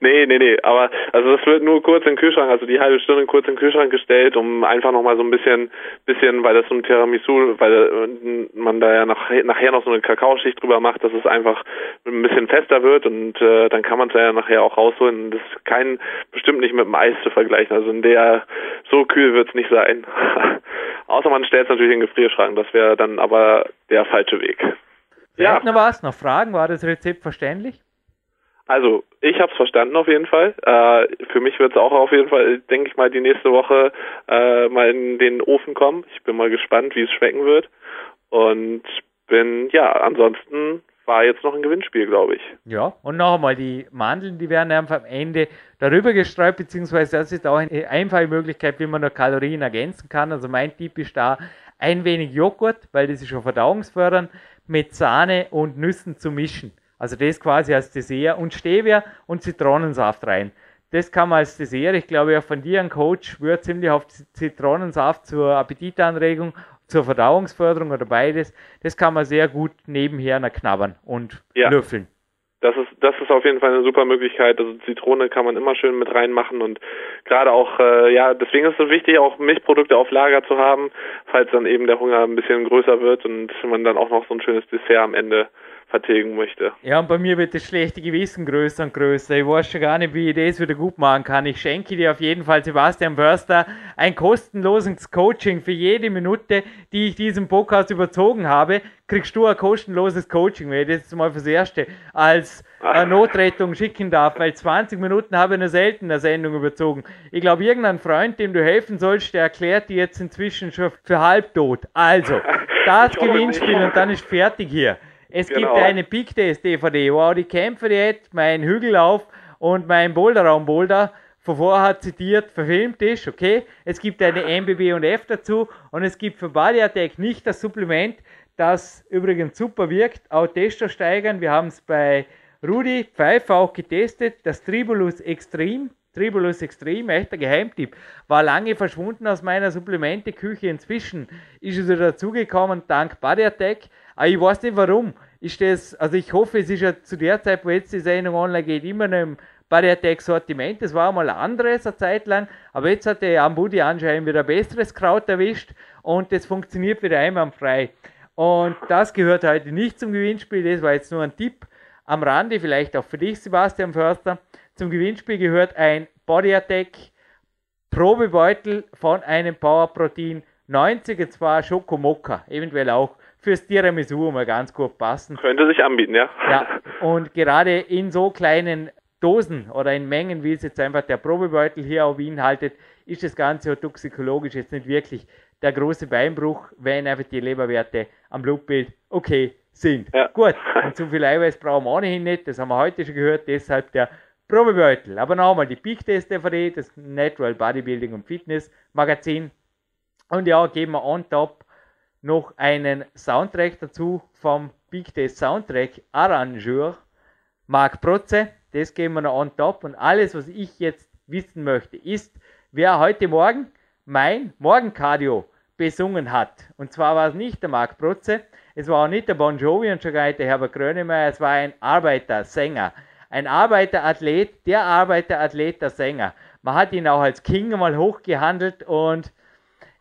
Nee, nee, nee, aber also das wird nur kurz in den Kühlschrank, also die halbe Stunde kurz in den Kühlschrank gestellt, um einfach nochmal so ein bisschen, bisschen, weil das so ein Tiramisu, weil äh, man da ja nach, nachher noch so eine Kakaoschicht drüber macht, dass es einfach ein bisschen fester wird und äh, dann kann man es ja nachher auch rausholen. Das ist kein, bestimmt nicht mit dem Eis zu vergleichen, also in der, so kühl wird es nicht sein. Außer man stellt es natürlich in den Gefrierschrank, das wäre dann aber der falsche Weg. Ja. Noch was, noch Fragen? War das Rezept verständlich? Also, ich habe es verstanden auf jeden Fall. Äh, für mich wird es auch auf jeden Fall, denke ich mal, die nächste Woche äh, mal in den Ofen kommen. Ich bin mal gespannt, wie es schmecken wird. Und bin, ja, ansonsten war jetzt noch ein Gewinnspiel, glaube ich. Ja, und noch einmal, die Mandeln, die werden einfach am Ende darüber gestreut, beziehungsweise das ist auch eine einfache Möglichkeit, wie man noch Kalorien ergänzen kann. Also mein Tipp ist da ein wenig Joghurt, weil das ist schon verdauungsfördernd, mit Sahne und Nüssen zu mischen. Also das quasi als Dessert und Stevia und Zitronensaft rein. das kann man als Dessert. Ich glaube, ja, von dir ein Coach würde ziemlich auf Zitronensaft zur Appetitanregung, zur Verdauungsförderung oder beides. Das kann man sehr gut nebenher knabbern und Ja. löffeln. Das ist, das ist auf jeden Fall eine super Möglichkeit. Also Zitrone kann man immer schön mit reinmachen und gerade auch, äh, ja, deswegen ist es so wichtig, auch Milchprodukte auf Lager zu haben, falls dann eben der Hunger ein bisschen größer wird und man dann auch noch so ein schönes Dessert am Ende vertilgen möchte. Ja, und bei mir wird das schlechte Gewissen größer und größer. Ich weiß schon gar nicht, wie ich das wieder gut machen kann. Ich schenke dir auf jeden Fall, Sebastian Förster, ein kostenloses Coaching für jede Minute, die ich diesem Podcast überzogen habe. Kriegst du ein kostenloses Coaching, wenn ich das jetzt mal fürs Erste als äh, Notrettung schicken darf, weil 20 Minuten habe ich nur selten eine Sendung überzogen. Ich glaube, irgendein Freund, dem du helfen sollst, der erklärt die jetzt inzwischen schon für halbtot. Also, das Gewinnspiel und dann ist fertig hier. Es Genau. gibt eine Big Test DVD, wo auch die Kämpferdiät, mein Hügellauf und mein Boulderraum Boulder von vorher zitiert verfilmt ist, okay? Es gibt eine MBB und F dazu und es gibt für Body Attack nicht das Supplement, das übrigens super wirkt, auch Testo steigern. Wir haben es bei Rudi Pfeiffer auch getestet, das Tribulus Extreme. Tribulus Extreme, echter Geheimtipp, war lange verschwunden aus meiner Supplementeküche. Inzwischen ist es wieder dazugekommen, dank Body Attack. Aber ich weiß nicht warum. Ist das, also ich hoffe, es ist ja zu der Zeit, wo jetzt die Sendung online geht, immer noch im Body Attack Sortiment. Das war mal ein anderes eine Zeit lang, aber jetzt hat der Ambudi anscheinend wieder ein besseres Kraut erwischt und das funktioniert wieder einwandfrei. Und das gehört heute nicht zum Gewinnspiel, das war jetzt nur ein Tipp am Rande, vielleicht auch für dich, Sebastian Förster. Zum Gewinnspiel gehört ein Body Attack Probebeutel von einem Power Protein 90, und zwar Schokomokka, eventuell auch fürs Tiramisu mal ganz gut passen. Könnte sich anbieten, ja? Ja, und gerade in so kleinen Dosen oder in Mengen, wie es jetzt einfach der Probebeutel hier auch beinhaltet, ist das Ganze toxikologisch jetzt nicht wirklich der große Beinbruch, wenn einfach die Leberwerte am Blutbild okay sind. Ja. Gut, und zu viel Eiweiß brauchen wir ohnehin nicht, das haben wir heute schon gehört, deshalb der Probebeutel. Aber nochmal die Peak Test DVD, das Natural Bodybuilding und Fitness Magazin. Und ja, geben wir on top noch einen Soundtrack dazu vom Big Test Soundtrack Arrangeur Marc Protze. Das geben wir noch on top. Und alles, was ich jetzt wissen möchte, ist, wer heute Morgen mein Morgencardio besungen hat. Und zwar war es nicht der Marc Protze, es war auch nicht der Bon Jovi und schon gar nicht der Herbert Grönemeyer, es war ein Arbeitersänger. Ein Arbeiterathlet, der Arbeiterathlet, der Sänger. Man hat ihn auch als King mal hochgehandelt und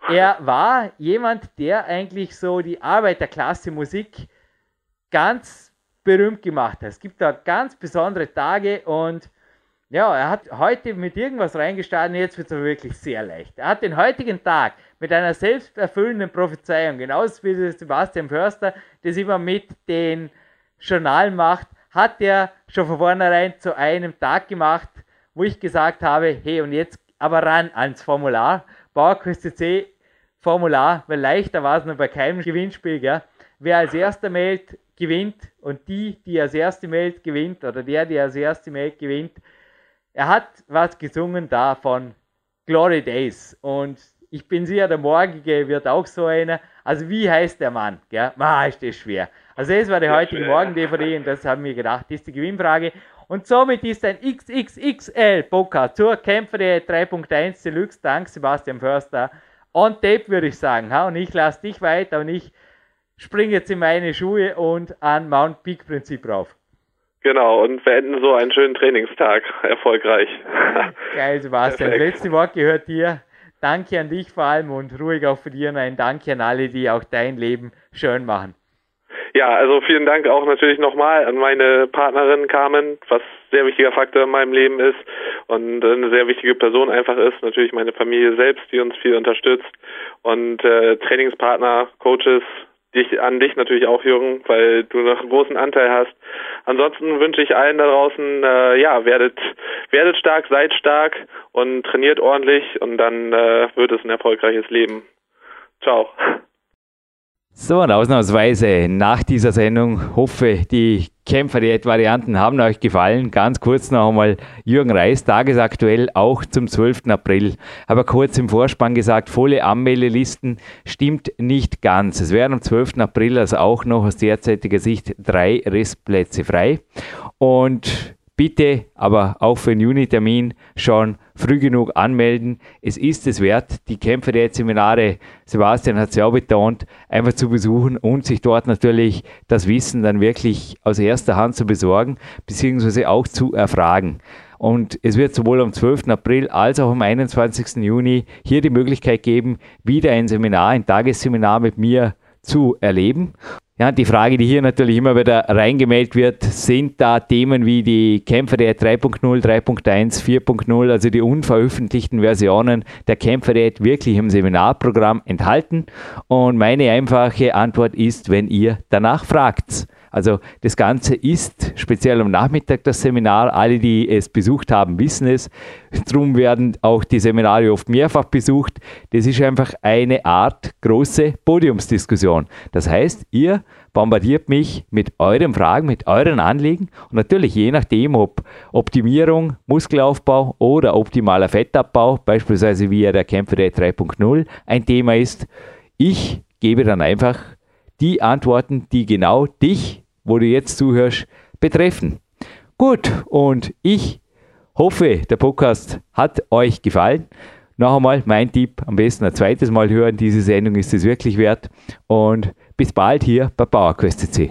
er war jemand, der eigentlich so die Arbeiterklasse Musik ganz berühmt gemacht hat. Es gibt da ganz besondere Tage und ja, er hat heute mit irgendwas reingestartet und jetzt wird es wirklich sehr leicht. Er hat den heutigen Tag mit einer selbsterfüllenden Prophezeiung, genauso wie Sebastian Förster das immer mit den Journalen macht, hat er schon von vornherein zu einem Tag gemacht, wo ich gesagt habe, hey und jetzt aber ran ans Formular. PowerQuest CC Formular, weil leichter war es noch bei keinem Gewinnspiel, gell? Wer als erster meldet, gewinnt und die, die als erste meldet, gewinnt oder der, der als erste meldet, gewinnt. Er hat was gesungen da von Glory Days und ich bin sicher, der morgige wird auch so einer. Also wie heißt der Mann? Gell? Ma, ist das schwer. Also das war die heutige Morgen-DVD und das haben wir gedacht, das ist die Gewinnfrage. Und somit ist ein XXXL Podcast zur Kämpfer 3.1 Deluxe, dank Sebastian Förster, on tape würde ich sagen. Ha? Und ich lasse dich weiter und ich springe jetzt in meine Schuhe und an Mount Peak Prinzip rauf. Genau, und beenden so einen schönen Trainingstag erfolgreich. Geil, Sebastian. Perfekt. Letzte Wort gehört dir. Danke an dich vor allem und ruhig auch für dir und ein Danke an alle, die auch dein Leben schön machen. Ja, also vielen Dank auch natürlich nochmal an meine Partnerin Carmen, was sehr wichtiger Faktor in meinem Leben ist und eine sehr wichtige Person einfach ist. Natürlich meine Familie selbst, die uns viel unterstützt und äh, Trainingspartner, Coaches, dich an dich natürlich auch, Jürgen, weil du noch einen großen Anteil hast. Ansonsten wünsche ich allen da draußen, äh, ja, werdet, werdet stark, seid stark und trainiert ordentlich und dann äh, wird es ein erfolgreiches Leben. Ciao. So, und ausnahmsweise nach dieser Sendung hoffe, die Kämpfer-Varianten haben euch gefallen. Ganz kurz noch einmal Jürgen Reis, tagesaktuell auch zum 12. April. Aber kurz im Vorspann gesagt, volle Anmeldelisten stimmt nicht ganz. Es wären am 12. April also auch noch aus derzeitiger Sicht drei Restplätze frei. Und Bitte aber auch für den Juni-Termin schon früh genug anmelden. Es ist es wert, die Kämpfe der Seminare, Sebastian hat es ja auch betont, einfach zu besuchen und sich dort natürlich das Wissen dann wirklich aus erster Hand zu besorgen, beziehungsweise auch zu erfragen. Und es wird sowohl am 12. April als auch am 21. Juni hier die Möglichkeit geben, wieder ein Seminar, ein Tagesseminar mit mir zu erleben. Ja, die Frage, die hier natürlich immer wieder reingemeldet wird, sind da Themen wie die Kämpfer der 3.0, 3.1, 4.0, also die unveröffentlichten Versionen der Kämpferät wirklich im Seminarprogramm enthalten? Und meine einfache Antwort ist, wenn ihr danach fragt. Also das Ganze ist speziell am Nachmittag das Seminar. Alle, die es besucht haben, wissen es. Darum werden auch die Seminare oft mehrfach besucht. Das ist einfach eine Art große Podiumsdiskussion. Das heißt, ihr bombardiert mich mit euren Fragen, mit euren Anliegen und natürlich je nachdem, ob Optimierung, Muskelaufbau oder optimaler Fettabbau, beispielsweise wie der Kämpfer 3.0 ein Thema ist. Ich gebe dann einfach die Antworten, die genau dich, wo du jetzt zuhörst, betreffen. Gut, und ich hoffe, der Podcast hat euch gefallen. Noch einmal mein Tipp, am besten ein zweites Mal hören. Diese Sendung ist es wirklich wert. Und bis bald hier bei PowerQuest.c.